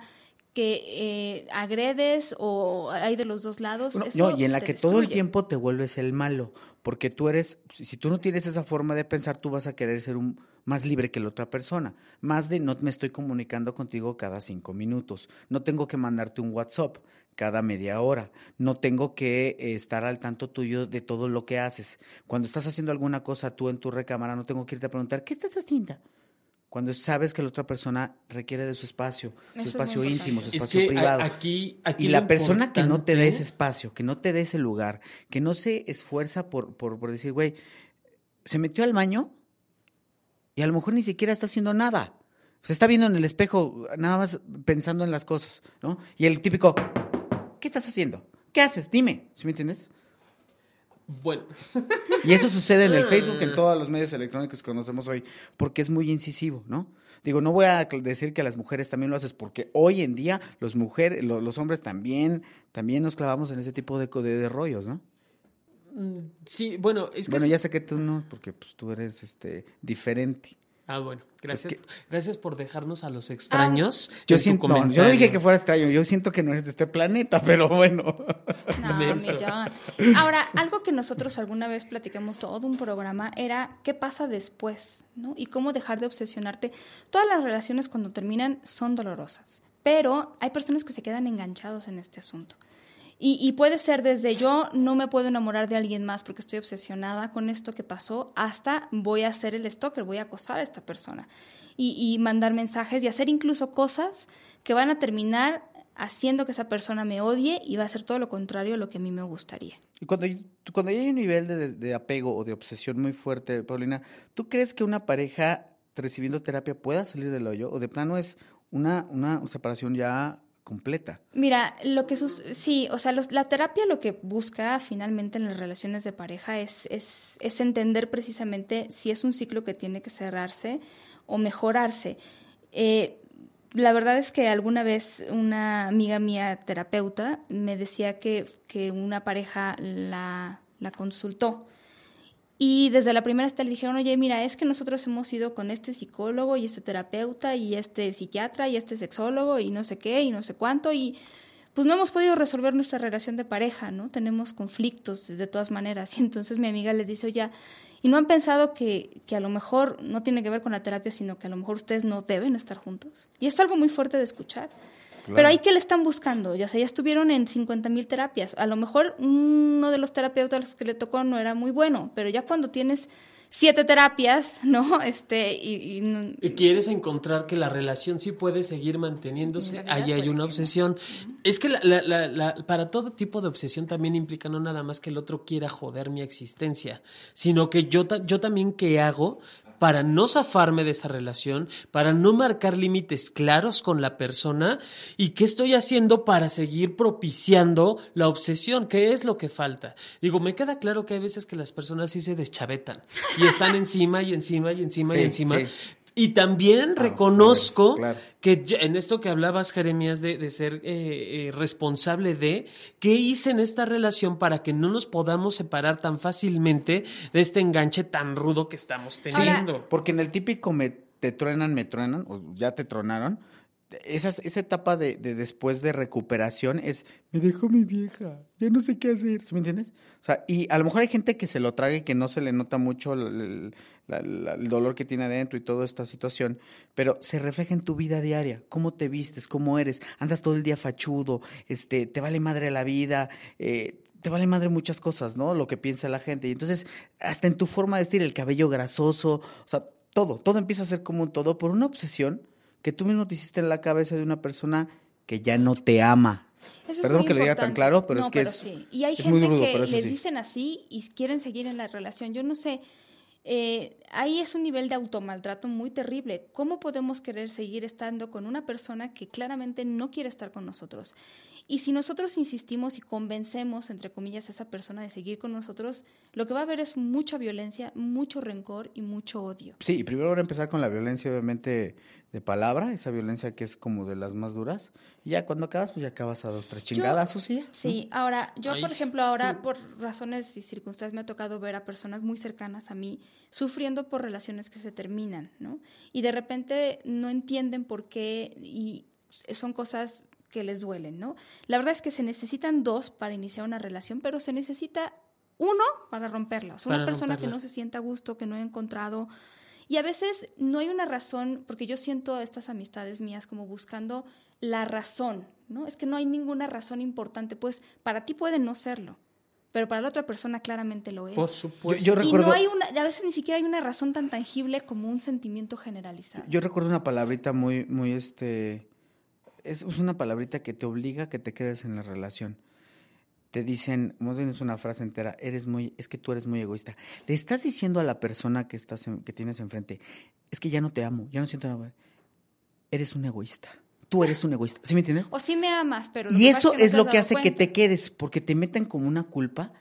que eh, agredes o hay de los dos lados. Eso no, y en la que todo el tiempo te vuelves el malo, porque tú eres, si si tú no tienes esa forma de pensar, tú vas a querer ser un más libre que la otra persona, más de no me estoy comunicando contigo cada cinco minutos, no tengo que mandarte un WhatsApp cada media hora, no tengo que eh, estar al tanto tuyo de todo lo que haces. Cuando estás haciendo alguna cosa tú en tu recámara, no tengo que irte a preguntar, ¿qué estás haciendo? cuando sabes que la otra persona requiere de su espacio, su Eso espacio íntimo, su Es espacio que privado. aquí, aquí y la persona que no te importante- ese espacio, que no te dé ese lugar, que no se esfuerza por, por, por decir, güey, se metió al baño y a lo mejor ni siquiera está haciendo nada. Se está viendo en el espejo, nada más pensando en las cosas, ¿no? Y el típico, ¿qué estás haciendo? ¿Qué haces? Dime, ¿sí me entiendes? Bueno, Y eso sucede en el Facebook, en todos los medios electrónicos que conocemos hoy, porque es muy incisivo, ¿no? Digo, no voy a decir que las mujeres también lo haces, porque hoy en día los mujeres, lo- los hombres también, también nos clavamos en ese tipo de, de, de rollos, ¿no? Mm, sí, bueno, es que bueno, ya sé que tú no, porque pues, tú eres este diferente. Ah, bueno, gracias. que- Gracias por dejarnos a los extraños. Yo siento, no, yo no comentario. dije que fuera extraño, yo siento que no eres de este planeta, pero bueno. No. Ahora, algo que nosotros alguna vez platicamos todo un programa era qué pasa después, ¿no? Y cómo dejar de obsesionarte. Todas las relaciones cuando terminan son dolorosas, pero hay personas que se quedan enganchados en este asunto. Y, puede ser desde yo no me puedo enamorar de alguien más porque estoy obsesionada con esto que pasó, hasta voy a hacer el stalker, voy a acosar a esta persona. Y, y mandar mensajes y hacer incluso cosas que van a terminar haciendo que esa persona me odie y va a hacer todo lo contrario a lo que a mí me gustaría. Y cuando, cuando hay un nivel de, de apego o de obsesión muy fuerte, Paulina, ¿tú crees que una pareja recibiendo terapia pueda salir del hoyo? ¿O de plano es una, una separación ya completa? Mira, lo que sus sí, o sea, los- la terapia lo que busca finalmente en las relaciones de pareja es, es, es entender precisamente si es un ciclo que tiene que cerrarse o mejorarse. Eh, la verdad es que alguna vez una amiga mía terapeuta me decía que, que una pareja la, la consultó y desde la primera cita le dijeron, oye, mira, es que nosotros hemos ido con este psicólogo y este terapeuta y este psiquiatra y este sexólogo y no sé qué y no sé cuánto y pues no hemos podido resolver nuestra relación de pareja, ¿no? Tenemos conflictos de todas maneras. Y entonces mi amiga les dice, oye, ¿y no han pensado que, que a lo mejor no tiene que ver con la terapia, sino que a lo mejor ustedes no deben estar juntos? Y esto es algo muy fuerte de escuchar. Pero ahí que le están buscando, ya sea, ya estuvieron en 50 mil terapias. A lo mejor uno de los terapeutas que le tocó no era muy bueno, pero ya cuando tienes siete terapias, ¿no? Este, y, y no- Y quieres encontrar que la relación sí puede seguir manteniéndose, ahí hay una que obsesión. Es que la- la- la- para todo tipo de obsesión también implica no nada más que el otro quiera joder mi existencia, sino que yo, ta- yo también qué hago para no zafarme de esa relación, para no marcar límites claros con la persona y qué estoy haciendo para seguir propiciando la obsesión, qué es lo que falta. Digo, me queda claro que hay veces que las personas sí se deschavetan y están encima y encima y encima y encima. sí. Y también Ah, reconozco claro. que ya- en esto que hablabas, Jeremías, de, de ser eh, eh, responsable de qué hice en esta relación para que no nos podamos separar tan fácilmente de este enganche tan rudo que estamos teniendo. Porque en el típico me te truenan, me truenan, o ya te tronaron, esas, esa etapa de, de después de recuperación es, me dejó mi vieja, ya no sé qué hacer, ¿sí me entiendes? O sea, y a lo mejor hay gente que se lo traga y que no se le nota mucho el dolor que tiene adentro y toda esta situación, pero se refleja en tu vida diaria, cómo te vistes, cómo eres, andas todo el día fachudo, este, te vale madre la vida, eh, te vale madre muchas cosas, ¿no? Lo que piensa la gente. Y entonces, hasta en tu forma de vestir, el cabello grasoso, o sea, todo, todo empieza a ser como un todo por una obsesión que tú mismo te hiciste en la cabeza de una persona que ya no te ama. Eso es Perdón que lo diga tan importante. claro, pero No, es que es- sí. Y hay es muy gente que pero les sí. dicen así y quieren seguir en la relación. Yo no sé, eh, ahí es un nivel de automaltrato muy terrible. ¿Cómo podemos querer seguir estando con una persona que claramente no quiere estar con nosotros? Y si nosotros insistimos y convencemos, entre comillas, a esa persona de seguir con nosotros, lo que va a haber es mucha violencia, mucho rencor y mucho odio. Sí, y primero voy a empezar con la violencia, obviamente, de palabra, esa violencia que es como de las más duras. Y ya cuando acabas, pues ya acabas a dos, tres chingadas, o sí. Sí, ahora, yo Ay. por ejemplo, ahora por razones y circunstancias me ha tocado ver a personas muy cercanas a mí sufriendo por relaciones que se terminan, ¿no? Y de repente no entienden por qué y son cosas que les duelen, ¿no? La verdad es que se necesitan dos para iniciar una relación, pero se necesita uno para romperla. O sea, una persona romperla. que no se sienta a gusto, que no ha encontrado. Y a veces no hay una razón, porque yo siento estas amistades mías como buscando la razón, ¿no? Es que no hay ninguna razón importante, pues para ti puede no serlo, pero para la otra persona claramente lo es. Por supuesto. Yo- yo y recuerdo- no hay una, a veces ni siquiera hay una razón tan tangible como un sentimiento generalizado. Yo recuerdo una palabrita muy, muy, este, es, es una palabrita que te obliga a que te quedes en la relación. Te dicen, más bien es una frase entera, eres muy, es que tú eres muy egoísta. Le estás diciendo a la persona que estás, en- que tienes enfrente, es que ya no te amo, ya no siento nada. Eres un egoísta. Tú eres un egoísta. ¿Sí me entiendes? O sí me amas, pero... lo Y que eso que no es lo que hace que te quedes, porque te meten como una culpa.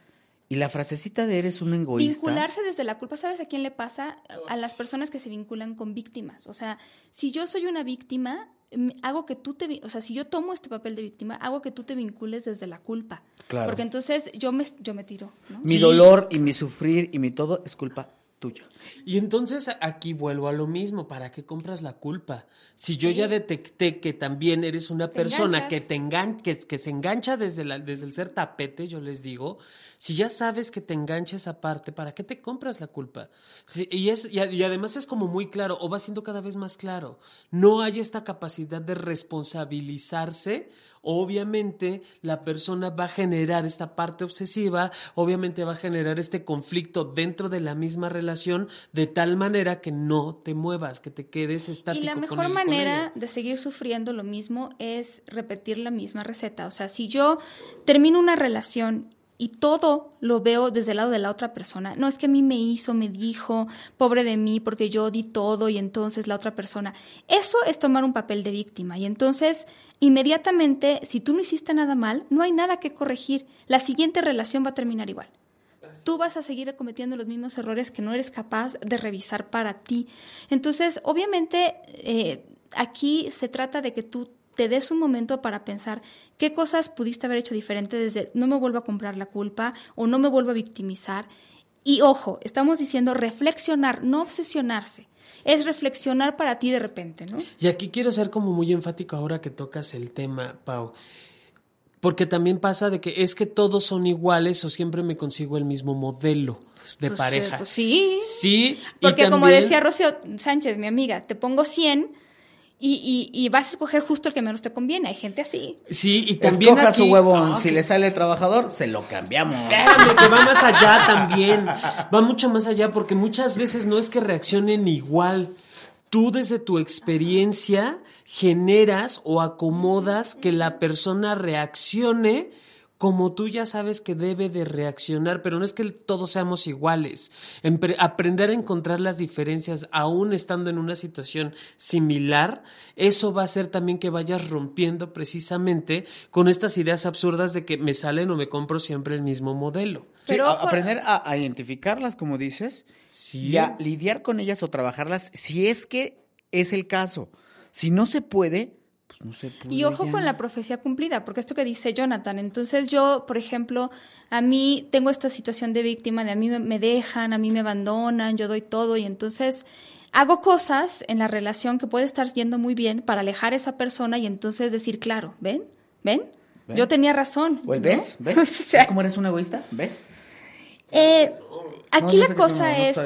Y la frasecita de eres un egoísta. Vincularse desde la culpa, ¿sabes a quién le pasa? A las personas que se vinculan con víctimas. O sea, si yo soy una víctima, hago que tú te, o sea, si yo tomo este papel de víctima, hago que tú te vincules desde la culpa. Claro. Porque entonces yo me, yo me tiro, ¿no? Mi Sí. dolor y mi sufrir y mi todo es culpa tuya. Y entonces aquí vuelvo a lo mismo, ¿para qué compras la culpa? Si yo Sí. ya detecté que también eres una Te persona enganchas. que, te engan- que, que se engancha desde, la, desde el ser tapete, yo les digo, si ya sabes que te engancha esa parte, ¿para qué te compras la culpa? Sí, y, es, y además es como muy claro, o va siendo cada vez más claro, no hay esta capacidad de responsabilizarse, obviamente la persona va a generar esta parte obsesiva, obviamente va a generar este conflicto dentro de la misma relación de tal manera que no te muevas, que te quedes estático. Y la con mejor él- manera de seguir sufriendo lo mismo es repetir la misma receta. O sea, si yo termino una relación y todo lo veo desde el lado de la otra persona, no es que a mí me hizo, me dijo, pobre de mí porque yo di todo y entonces la otra persona, eso es tomar un papel de víctima. Y entonces, inmediatamente, si tú no hiciste nada mal, no hay nada que corregir. La siguiente relación va a terminar igual tú vas a seguir cometiendo los mismos errores que no eres capaz de revisar para ti. Entonces, obviamente, eh, aquí se trata de que tú te des un momento para pensar qué cosas pudiste haber hecho diferente desde no me vuelvo a comprar la culpa o no me vuelvo a victimizar. Y ojo, estamos diciendo reflexionar, no obsesionarse. Es reflexionar para ti de repente, ¿no? Y aquí quiero ser como muy enfático ahora que tocas el tema, Pau. Porque también pasa de que es que todos son iguales o siempre me consigo el mismo modelo de Pues, pareja. eh, pues sí. Sí, y Porque como decía Rocío Sánchez, mi amiga, te pongo 100 y, y- y vas a escoger justo el que menos te conviene. Hay gente así. Sí, y también Escoja su huevón. Ah, si le sale trabajador, se lo cambiamos. Espérame, que va más allá también. Va mucho más allá porque muchas veces no es que reaccionen igual. Tú desde tu experiencia generas o acomodas que la persona reaccione como tú ya sabes que debe de reaccionar, pero no es que todos seamos iguales. Empre- aprender a encontrar las diferencias aún estando en una situación similar, eso va a hacer también que vayas rompiendo precisamente con estas ideas absurdas de que me salen o me compro siempre el mismo modelo. Sí, Pero a- aprender a, a identificarlas, como dices, Sí. y a lidiar con ellas o trabajarlas, si es que es el caso. Si no se puede, pues no se puede. Y ojo ya. con la profecía cumplida, porque esto que dice Jonathan, entonces yo, por ejemplo, a mí tengo esta situación de víctima, de a mí me- dejan, a mí me abandonan, yo doy todo y entonces hago cosas en la relación que puede estar yendo muy bien para alejar a esa persona y entonces decir, claro, ¿ven? ¿Ven? ¿Ven? Yo tenía razón. ¿O el ¿no? ves? ¿Ves? O sea, ¿Ves cómo eres un egoísta? ¿Ves? eh, aquí No, la cosa es,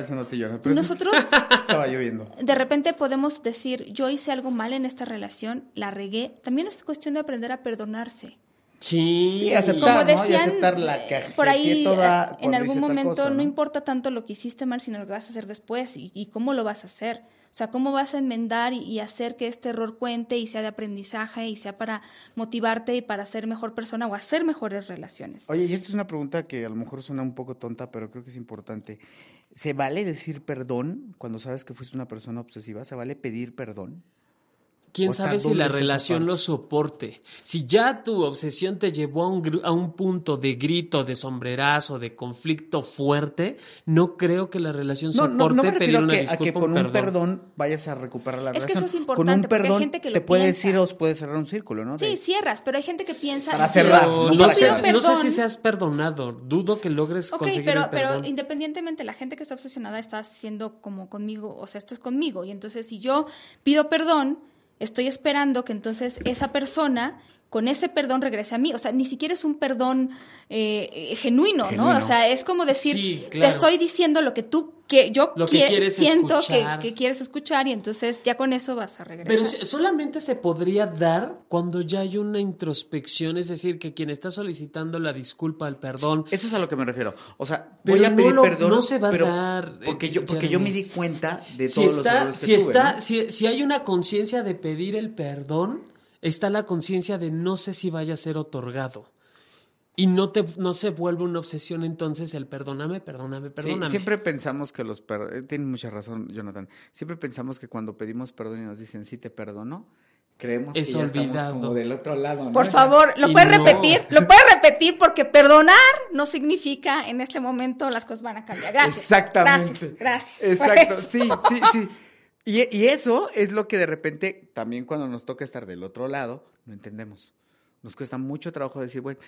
nosotros Estaba lloviendo. de repente podemos decir, yo hice algo mal en esta relación, la regué. También es cuestión de aprender a perdonarse. Sí. Y aceptar, Como ¿no? Y decían, aceptar la eh, cajetilla por ahí toda eh, en algún momento cosa, no ¿no? importa tanto lo que hiciste mal, sino lo que vas a hacer después y, y cómo lo vas a hacer. O sea, cómo vas a enmendar y, hacer que este error cuente y sea de aprendizaje y sea para motivarte y para ser mejor persona o hacer mejores relaciones. Oye, y esto es una pregunta que a lo mejor suena un poco tonta, pero creo que es importante. ¿Se vale decir perdón cuando sabes que fuiste una persona obsesiva? ¿Se vale pedir perdón? ¿Quién ¿O sabe si la relación lo soporte? Si ya tu obsesión te llevó a un, a un punto de grito, de sombrerazo, de conflicto fuerte, no creo que la relación No, soporte no, no me pedir una que, a que con un perdón. perdón. vayas a recuperar la Es que relación. eso es con importante, un porque hay perdón gente que lo te puede decir os puede cerrar un círculo, ¿no? Sí, cierras, pero hay gente que piensa... Para cerrar, no no, para sé, no sé perdón- si seas perdonado. Dudo que logres Ok, conseguir pero, el perdón. pero independientemente, la gente que está obsesionada está haciendo como conmigo, o sea, esto es conmigo. Y entonces, si yo pido perdón, estoy esperando que entonces esa persona con ese perdón regrese a mí. O sea, ni siquiera es un perdón eh, eh, genuino, ¿no? O sea, es como decir, Sí, te estoy diciendo lo que tú, que yo Lo que siento que, escuchar. que quieres escuchar y entonces ya con eso vas a regresar. Pero si- solamente se podría dar cuando ya hay una introspección, es decir, que quien está solicitando la disculpa, el perdón, Eso es a lo que me refiero. O sea, Pero voy a no pedir lo- perdón, no se va a dar, porque eh, yo porque yo me di cuenta de si todos los está, errores que si tuve, está, ¿no? si, si hay una conciencia de pedir el perdón, está la conciencia de no sé si vaya a ser otorgado. Y no te no se vuelve una obsesión entonces el perdóname, perdóname, Sí, perdóname. siempre pensamos que los per... Tiene mucha razón, Jonathan. Siempre pensamos que cuando pedimos perdón y nos dicen sí te perdono, creemos Es que ya estamos como del otro lado. ¿no? Por favor, ¿lo Y puedes no. repetir? ¿Lo puedes repetir? Porque perdonar no significa en este momento las cosas van a cambiar. Gracias. Exactamente. Gracias, gracias. Exacto, Por eso. sí, sí, sí. Y, y eso es lo que de repente, también cuando nos toca estar del otro lado, no entendemos. Nos cuesta mucho trabajo decir, bueno,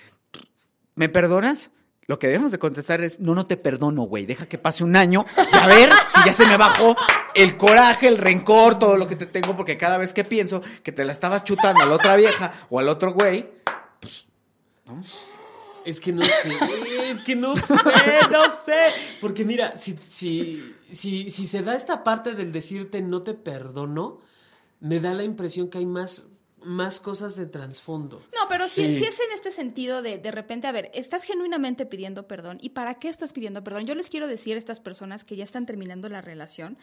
¿me perdonas? Lo que debemos de contestar es, no, no te perdono, güey. Deja que pase un año y a ver si ya se me bajó el coraje, el rencor, todo lo que te tengo, porque cada vez que pienso que te la estabas chutando a la otra vieja o al otro güey, Es que no sé, es que no sé, no sé. Porque mira, si, si, si, si se da esta parte del decirte no te perdono, me da la impresión que hay más, más cosas de trasfondo. No, pero sí, Sí. sí es en este sentido de de repente, a ver, estás genuinamente pidiendo perdón. ¿Y para qué estás pidiendo perdón? Yo les quiero decir a estas personas que ya están terminando la relación,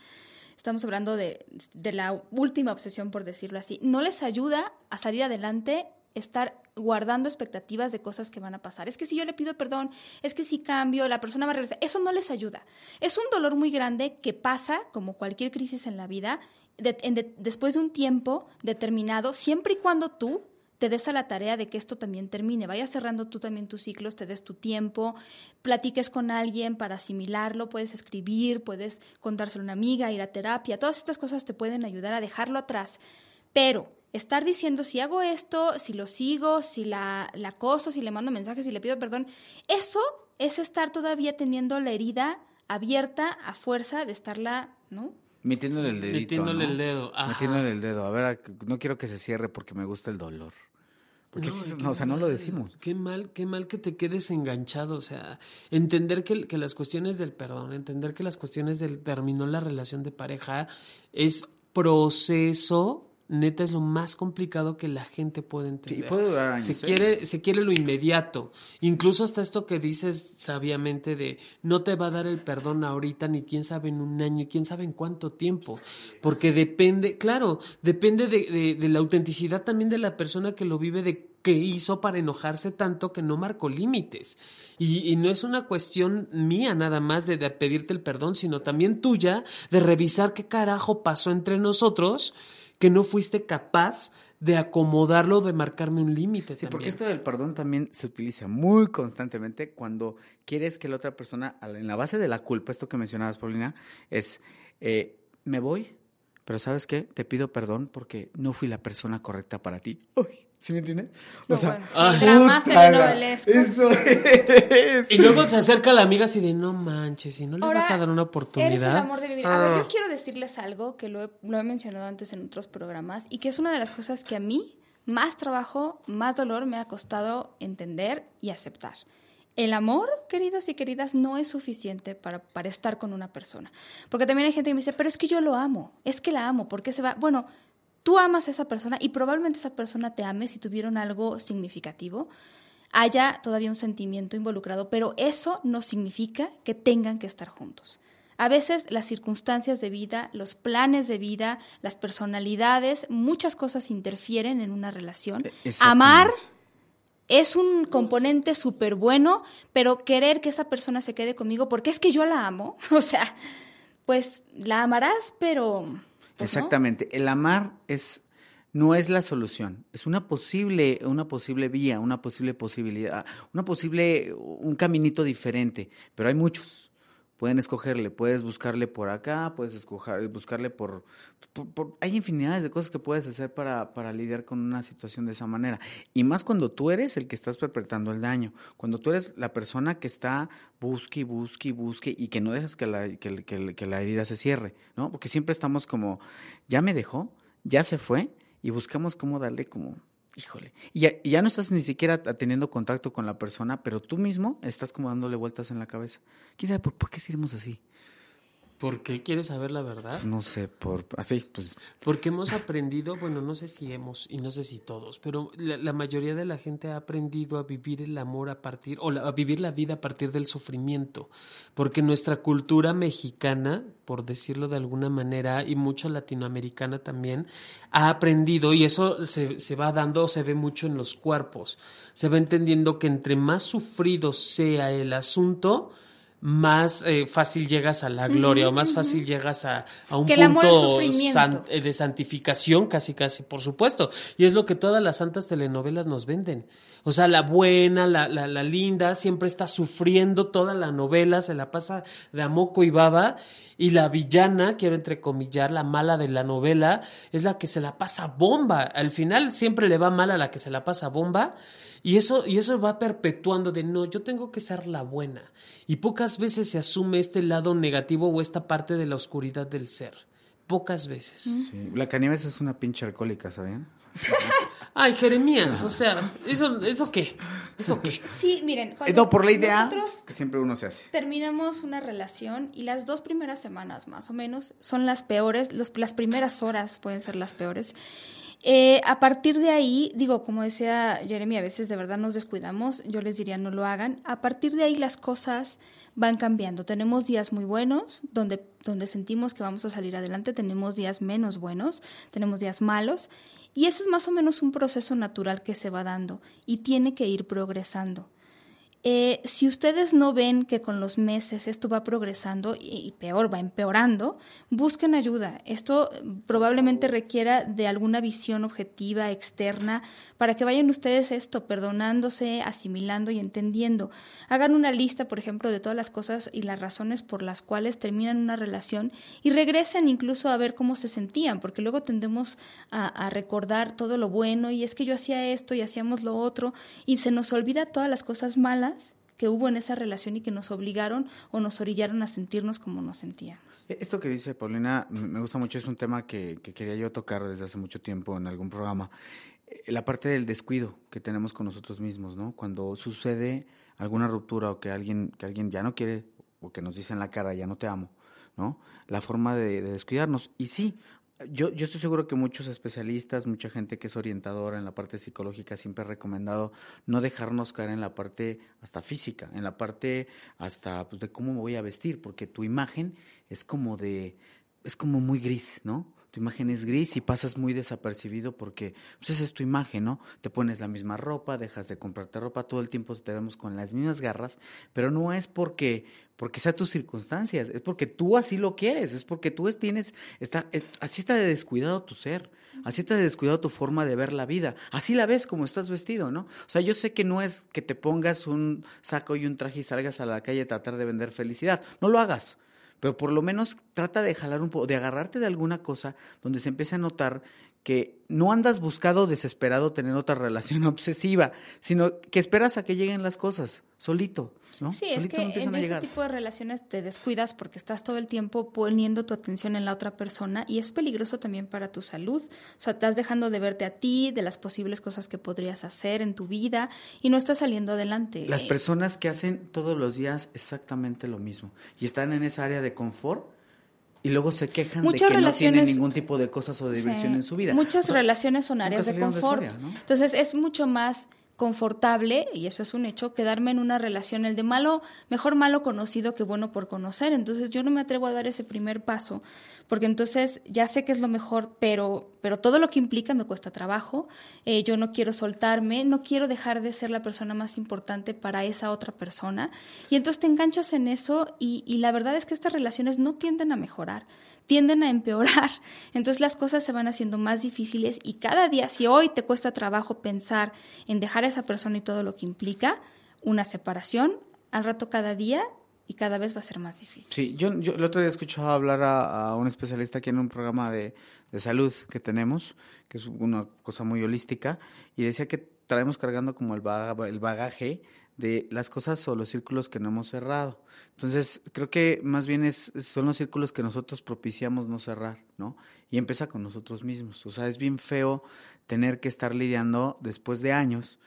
estamos hablando de, de la última obsesión, por decirlo así, no les ayuda a salir adelante estar guardando expectativas de cosas que van a pasar. Es que si yo le pido perdón, es que si cambio, la persona va a regresar. Eso no les ayuda. Es un dolor muy grande que pasa, como cualquier crisis en la vida, después de un tiempo determinado, siempre y cuando tú te des a la tarea de que esto también termine, vayas cerrando tú también tus ciclos, te des tu tiempo, platiques con alguien para asimilarlo, puedes escribir, puedes contárselo a una amiga, ir a terapia, todas estas cosas te pueden ayudar a dejarlo atrás. Pero estar diciendo si hago esto, si lo sigo, si la, la acoso, si le mando mensajes, si le pido perdón, eso es estar todavía teniendo la herida abierta a fuerza de estarla, ¿no? metiéndole el dedito. Metiéndole ¿no? el dedo, ajá. Metiéndole el dedo. A ver, a- no quiero que se cierre porque me gusta el dolor. Porque No, o sea, no lo decimos. Qué mal, qué mal que te quedes enganchado. O sea, entender que, que las cuestiones del perdón, entender que las cuestiones del terminó la relación de pareja es proceso, neta, es lo más complicado que la gente puede entender. Sí, puede durar años. Se ¿eh? quiere, se quiere lo inmediato. Incluso hasta esto que dices sabiamente de no te va a dar el perdón ahorita, ni quién sabe en un año, quién sabe en cuánto tiempo. Porque depende, claro, depende de, de- de la autenticidad también de la persona que lo vive, de qué hizo para enojarse tanto que no marcó límites. Y, y no es una cuestión mía nada más de, de pedirte el perdón, sino también tuya de revisar qué carajo pasó entre nosotros que no fuiste capaz de acomodarlo, de marcarme un límite. Sí, porque esto del perdón también se utiliza muy constantemente cuando quieres que la otra persona, en la base de la culpa, esto que mencionabas, Paulina, es, eh, me voy, pero ¿sabes qué? Te pido perdón porque no fui la persona correcta para ti. Uy, ¿Sí me entiendes? No, bueno, sí, ay, dramas. Eso es. Y luego se acerca la amiga así de no manches, y no le Ahora, vas a dar una oportunidad. Eres el amor de mi vida. A ver, Ah. yo quiero decirles algo que lo he, lo he mencionado antes en otros programas y que es una de las cosas que a mí más trabajo, más dolor me ha costado entender y aceptar. El amor, queridos y queridas, no es suficiente para, para estar con una persona. Porque también hay gente que me dice, pero es que yo lo amo, es que la amo, ¿por qué se va? Bueno, tú amas a esa persona y probablemente esa persona te ame si tuvieron algo significativo haya todavía un sentimiento involucrado, pero eso no significa que tengan que estar juntos. A veces las circunstancias de vida, los planes de vida, las personalidades, muchas cosas interfieren en una relación. Exactamente. Amar es un componente súper bueno, pero querer que esa persona se quede conmigo porque es que yo la amo, o sea, pues la amarás, pero... Exactamente. El amar es no es la solución, es una posible, una posible vía, una posible posibilidad, una posible, un caminito diferente, pero hay muchos. Pueden escogerle, puedes buscarle por acá, puedes buscarle por, Hay infinidades de cosas que puedes hacer para, para lidiar con una situación de esa manera. Y más cuando tú eres el que estás perpetrando el daño, cuando tú eres la persona que está busque, y busque, y busque y que no dejas que la, que la herida se cierre, ¿no? Porque siempre estamos como, ya me dejó, ya se fue y buscamos cómo darle como Híjole. Y ya, no estás ni siquiera teniendo contacto con la persona, pero tú mismo estás como dándole vueltas en la cabeza. ¿Quién sabe por, por qué seríamos así? ¿Por qué quieres saber la verdad? No sé, por así, pues. Porque hemos aprendido, bueno, no sé si hemos y no sé si todos, pero la, la mayoría de la gente ha aprendido a vivir el amor a partir, o la- a vivir la vida a partir del sufrimiento. Porque nuestra cultura mexicana, por decirlo de alguna manera, y mucha latinoamericana también, ha aprendido, y eso se, se va dando, se ve mucho en los cuerpos. Se va entendiendo que entre más sufrido sea el asunto, más eh, fácil llegas a la gloria o más fácil llegas a, a un Que punto san- eh, de santificación, casi, casi, por supuesto. Y es lo que todas las santas telenovelas nos venden. O sea, la buena, la, la, la linda, siempre está sufriendo toda la novela, se la pasa de a moco y baba. Y la villana, quiero entrecomillar, la mala de la novela, es la que se la pasa bomba. Al final siempre le va mal a la que se la pasa bomba. Y eso, y eso va perpetuando de no, yo tengo que ser la buena. Y pocas veces se asume este lado negativo o esta parte de la oscuridad del ser. Pocas veces. Sí. Blancanieves es una pinche alcohólica, ¿sabían? Ay, Jeremías, o sea, ¿eso, ¿eso qué? ¿Eso qué? Sí, miren. Eh, no, por la idea nosotros que siempre uno se hace. terminamos una relación y las dos primeras semanas más o menos son las peores, los- las primeras horas pueden ser las peores. Eh, a partir de ahí, digo, como decía Jeremy, a veces de verdad nos descuidamos, yo les diría no lo hagan. A partir de ahí las cosas van cambiando. Tenemos días muy buenos, donde, donde sentimos que vamos a salir adelante, tenemos días menos buenos, tenemos días malos, y ese es más o menos un proceso natural que se va dando y tiene que ir progresando. Eh, si ustedes no ven que con los meses esto va progresando y, peor, va empeorando, busquen ayuda. Esto eh, probablemente requiera de alguna visión objetiva, externa, para que vayan ustedes esto, perdonándose, asimilando y entendiendo. Hagan una lista, por ejemplo, de todas las cosas y las razones por las cuales terminan una relación y regresen incluso a ver cómo se sentían, porque luego tendemos a recordar todo lo bueno y es que yo hacía esto y hacíamos lo otro y se nos olvida todas las cosas malas que hubo en esa relación y que nos obligaron o nos orillaron a sentirnos como nos sentíamos. E, Esto que dice Paulina me gusta mucho, es un tema que, que quería yo tocar desde hace mucho tiempo en algún programa. Eh, La parte del descuido que tenemos con nosotros mismos, ¿no? Cuando sucede alguna ruptura o que alguien, que alguien ya no quiere o que nos dice en la cara, ya no te amo, ¿no? La forma de descuidarnos. Y sí, yo, yo estoy seguro que muchos especialistas, mucha gente que es orientadora en la parte psicológica siempre ha recomendado no dejarnos caer en la parte hasta física, en la parte hasta pues, de cómo me voy a vestir, porque tu imagen es como de, es como muy gris, ¿no? Tu imagen es gris y pasas muy desapercibido porque pues esa es tu imagen, ¿no? Te pones la misma ropa, dejas de comprarte ropa, todo el tiempo te vemos con las mismas garras, pero no es porque porque sea tus circunstancias, es porque tú así lo quieres, es porque tú es- tienes está es- así está de descuidado tu ser. Así está de descuidado tu forma de ver la vida. Así la ves como estás vestido, ¿no? O sea, yo sé que no es que te pongas un saco y un traje y salgas a la calle a tratar de vender felicidad. No lo hagas pero por lo menos trata de jalar un poco, de agarrarte de alguna cosa donde se empiece a notar que no andas buscado desesperado tener otra relación obsesiva, sino que esperas a que lleguen las cosas, solito, ¿no? Sí, es Solito que empiezan en ese tipo de relaciones te descuidas porque estás todo el tiempo poniendo tu atención en la otra persona y es peligroso también para tu salud. O sea, estás dejando de verte a ti, de las posibles cosas que podrías hacer en tu vida y no estás saliendo adelante. Las Eh, personas que hacen todos los días exactamente lo mismo y están en esa área de confort y luego se quejan Muchas de que no tienen ningún tipo de cosas o de diversión Sí. en su vida. Muchas O sea, relaciones son áreas de confort. Entonces es mucho más confortable, y eso es un hecho, quedarme en una relación, el de malo, mejor malo conocido que bueno por conocer. Entonces yo no me atrevo a dar ese primer paso, porque entonces ya sé que es lo mejor, pero, pero todo lo que implica me cuesta trabajo. Eh, yo no quiero soltarme, no quiero dejar de ser la persona más importante para esa otra persona. Y entonces te enganchas en eso y, y la verdad es que estas relaciones no tienden a mejorar tienden a empeorar. Entonces las cosas se van haciendo más difíciles y cada día, si hoy te cuesta trabajo pensar en dejar a esa persona y todo lo que implica, una separación, al rato cada día y cada vez va a ser más difícil. Sí, yo, yo el otro día escuchaba hablar a, a un especialista aquí en un programa de, de salud que tenemos, que es una cosa muy holística, y decía que traemos cargando como el, baga- el bagaje de las cosas o los círculos que no hemos cerrado. Entonces, creo que más bien es, son los círculos que nosotros propiciamos no cerrar, ¿no? Y empieza con nosotros mismos. O sea, es bien feo tener que estar lidiando después de años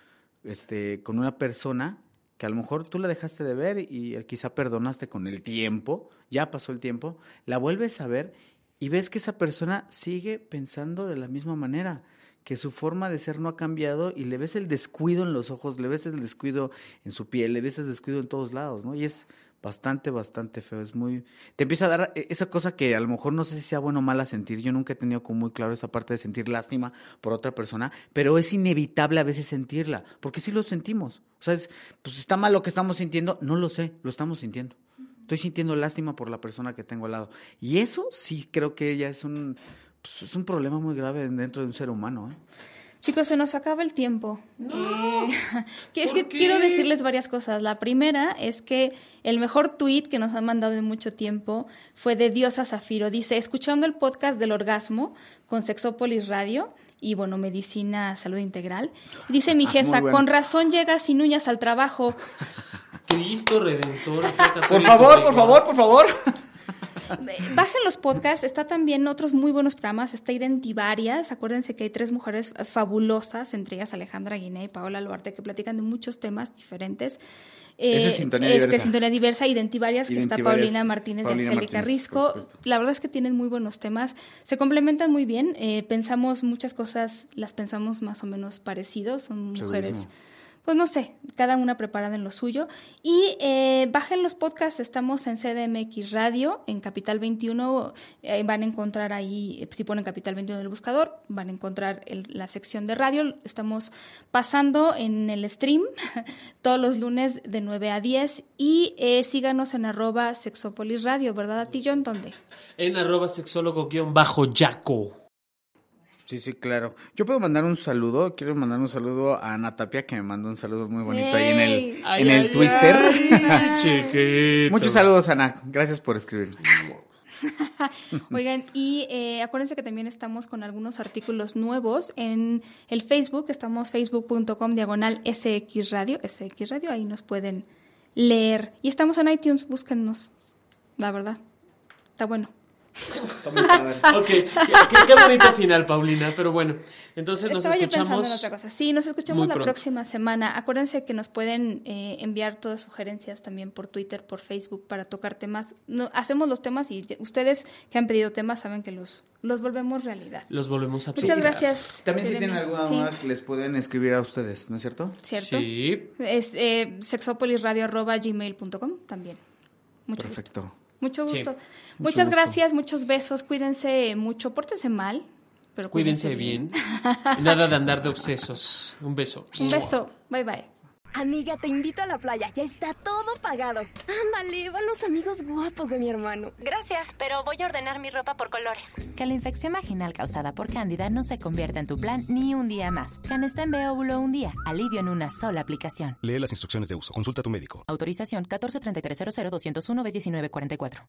este, con una persona que a lo mejor tú la dejaste de ver y quizá perdonaste con el tiempo, ya pasó el tiempo, la vuelves a ver y ves que esa persona sigue pensando de la misma manera, que su forma de ser no ha cambiado y le ves el descuido en los ojos, le ves el descuido en su piel, le ves el descuido en todos lados, ¿no? Y es bastante, bastante feo, es muy... Te empieza a dar e, esa cosa que a lo mejor no sé si sea bueno o mala sentir, yo nunca he tenido como muy claro esa parte de sentir lástima por otra persona, pero es inevitable a veces sentirla, porque sí lo sentimos, o sea, es, pues está mal lo que estamos sintiendo, no lo sé, lo estamos sintiendo. Estoy sintiendo lástima por la persona que tengo al lado. Y eso sí creo que ella es un, pues, es un problema muy grave dentro de un ser humano. ¿eh? Chicos, se nos acaba el tiempo. No. Eh, que es ¿Por que qué? quiero decirles varias cosas. La primera es que el mejor tweet que nos han mandado en mucho tiempo fue de Diosa Zafiro. Dice, escuchando el podcast del orgasmo con Sexópolis Radio y bueno, medicina, salud integral. Dice mi Ah, jefa, bueno. con razón llegas sin uñas al trabajo. Cristo Redentor. Por favor, por favor, por favor. Bajen los podcasts, está también otros muy buenos programas, está Identivarias, acuérdense que hay tres mujeres fabulosas, entre ellas Alejandra Guinea y Paola Luarte, que platican de muchos temas diferentes. Esa es Sintonía este, Diversa. Sintonía Diversa, Identivarias, que está Paulina Martínez Paulina y Angélica Risco. La verdad es que tienen muy buenos temas, se complementan muy bien, eh, pensamos muchas cosas, las pensamos más o menos parecidos, son mujeres Segurísimo. Pues no sé, cada una preparada en lo suyo. Y eh, bajen los podcasts, estamos en CDMX Radio, en Capital 21, eh, van a encontrar ahí, eh, si ponen Capital 21 en el buscador, van a encontrar el- la sección de radio. Estamos pasando en el stream todos los lunes de 9 a 10 y eh, síganos en arroba Sexópolis Radio, ¿verdad? ¿A ti? ¿Dónde? En arroba sexólogo guion bajo Yaco. Sí, sí, claro. Yo puedo mandar un saludo. Quiero mandar un saludo a Ana Tapia, que me mandó un saludo muy bonito ahí en el, en el ay, Twister. ay, chiquito. Muchos saludos, Ana. Gracias por escribir. Oigan, y eh, acuérdense que también estamos con algunos artículos nuevos en el Facebook. Estamos facebook.com diagonal SX Radio, SX Radio, ahí nos pueden leer. Y estamos en iTunes, búsquennos. La verdad, está bueno. Está muy padre. Ok, qué, bonito final, Paulina. Pero bueno, entonces nos Estaba yo pensando en escuchamos. otra cosa. Sí, nos escuchamos la pronto. próxima semana. Acuérdense que nos pueden eh, enviar todas sugerencias también por Twitter, por Facebook, para tocar temas. No, hacemos los temas y ustedes que han pedido temas saben que los, los volvemos realidad. Los volvemos a Muchas gracias. También si tienen alguna Sí. duda que les pueden escribir a ustedes, ¿no es cierto? ¿cierto? Sí. Es eh, sexopolisradio.gmail.com también. Mucho gusto. Mucho Sí. gusto. Muchas gusto. gracias, muchos besos. Cuídense mucho, pórtense mal, pero Cuídense bien. Nada de andar de obsesos. Un beso. Un beso. Bye bye. Amiga, te invito a la playa. Ya está todo pagado. Ándale, van los amigos guapos de mi hermano. Gracias, pero voy a ordenar mi ropa por colores. Que la infección vaginal causada por cándida no se convierta en tu plan ni un día más. Canesten B óvulo un día. Alivio en una sola aplicación. Lee las instrucciones de uso. Consulta a tu médico. Autorización 14300 201 B1944.